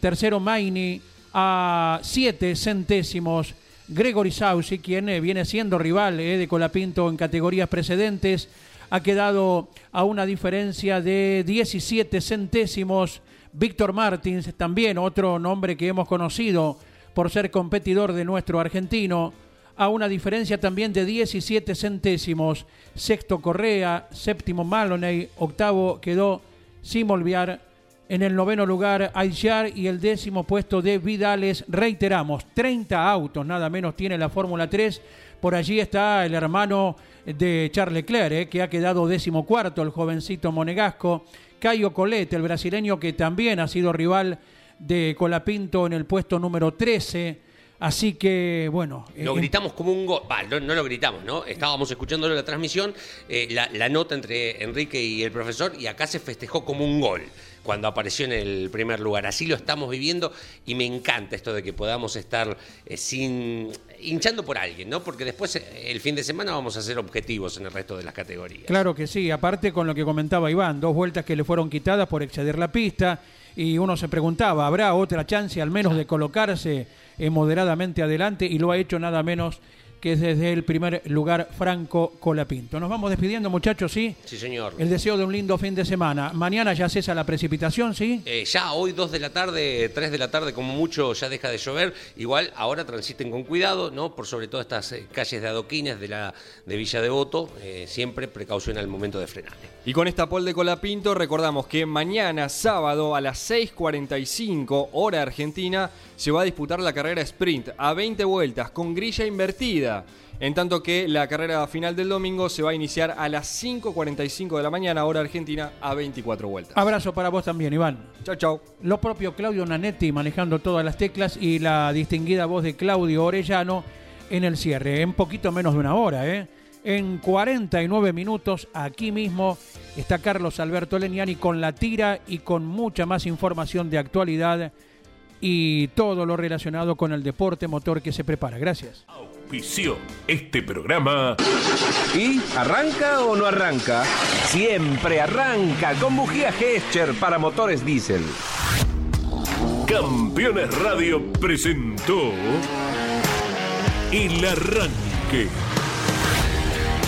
Tercero Maini a 7 centésimos. Gregory Sausi, quien eh, viene siendo rival eh, de Colapinto en categorías precedentes, ha quedado a una diferencia de 17 centésimos. Víctor Martins, también otro nombre que hemos conocido por ser competidor de nuestro argentino, a una diferencia también de 17 centésimos. Sexto Correa, séptimo Maloney, octavo quedó Simolviar. En el noveno lugar, Aishar y el décimo puesto de Vidales. Reiteramos, 30 autos nada menos tiene la Fórmula 3. Por allí está el hermano de Charles Leclerc, eh, que ha quedado décimo cuarto, el jovencito monegasco. Caio Colette, el brasileño que también ha sido rival de Colapinto en el puesto número 13. Así que, bueno. Lo eh, gritamos como un gol. No, no lo gritamos, ¿no? Estábamos escuchando la transmisión, eh, la, la nota entre Enrique y el profesor, y acá se festejó como un gol cuando apareció en el primer lugar. Así lo estamos viviendo y me encanta esto de que podamos estar eh, sin hinchando por alguien, ¿no? Porque después el fin de semana vamos a ser objetivos en el resto de las categorías. Claro que sí, aparte con lo que comentaba Iván, dos vueltas que le fueron quitadas por exceder la pista y uno se preguntaba, ¿habrá otra chance al menos de colocarse eh, moderadamente adelante? Y lo ha hecho nada menos que desde el primer lugar Franco Colapinto. Nos vamos despidiendo muchachos, ¿sí? Sí, señor. El deseo de un lindo fin de semana. Mañana ya cesa la precipitación, ¿sí? Eh, ya hoy 2 de la tarde, 3 de la tarde, como mucho, ya deja de llover. Igual ahora transiten con cuidado, ¿no? Por sobre todo estas eh, calles de adoquines de, la, de Villa Devoto. eh, siempre precaución al momento de frenar. Y con esta pole de Colapinto recordamos que mañana sábado a las 6.45 hora argentina se va a disputar la carrera sprint a 20 vueltas con grilla invertida. En tanto que la carrera final del domingo se va a iniciar a las 5.45 de la mañana hora argentina a 24 vueltas. Abrazo para vos también, Iván. Chao, chao. Lo propio Claudio Nanetti manejando todas las teclas y la distinguida voz de Claudio Orellano en el cierre. En poquito menos de una hora, ¿eh? En 49 minutos, aquí mismo está Carlos Alberto Leniani con la tira y con mucha más información de actualidad y todo lo relacionado con el deporte motor que se prepara. Gracias. Auspició este programa. ¿Y arranca o no arranca? Siempre arranca con bujía Gescher para motores diésel. Campeones Radio presentó El Arranque.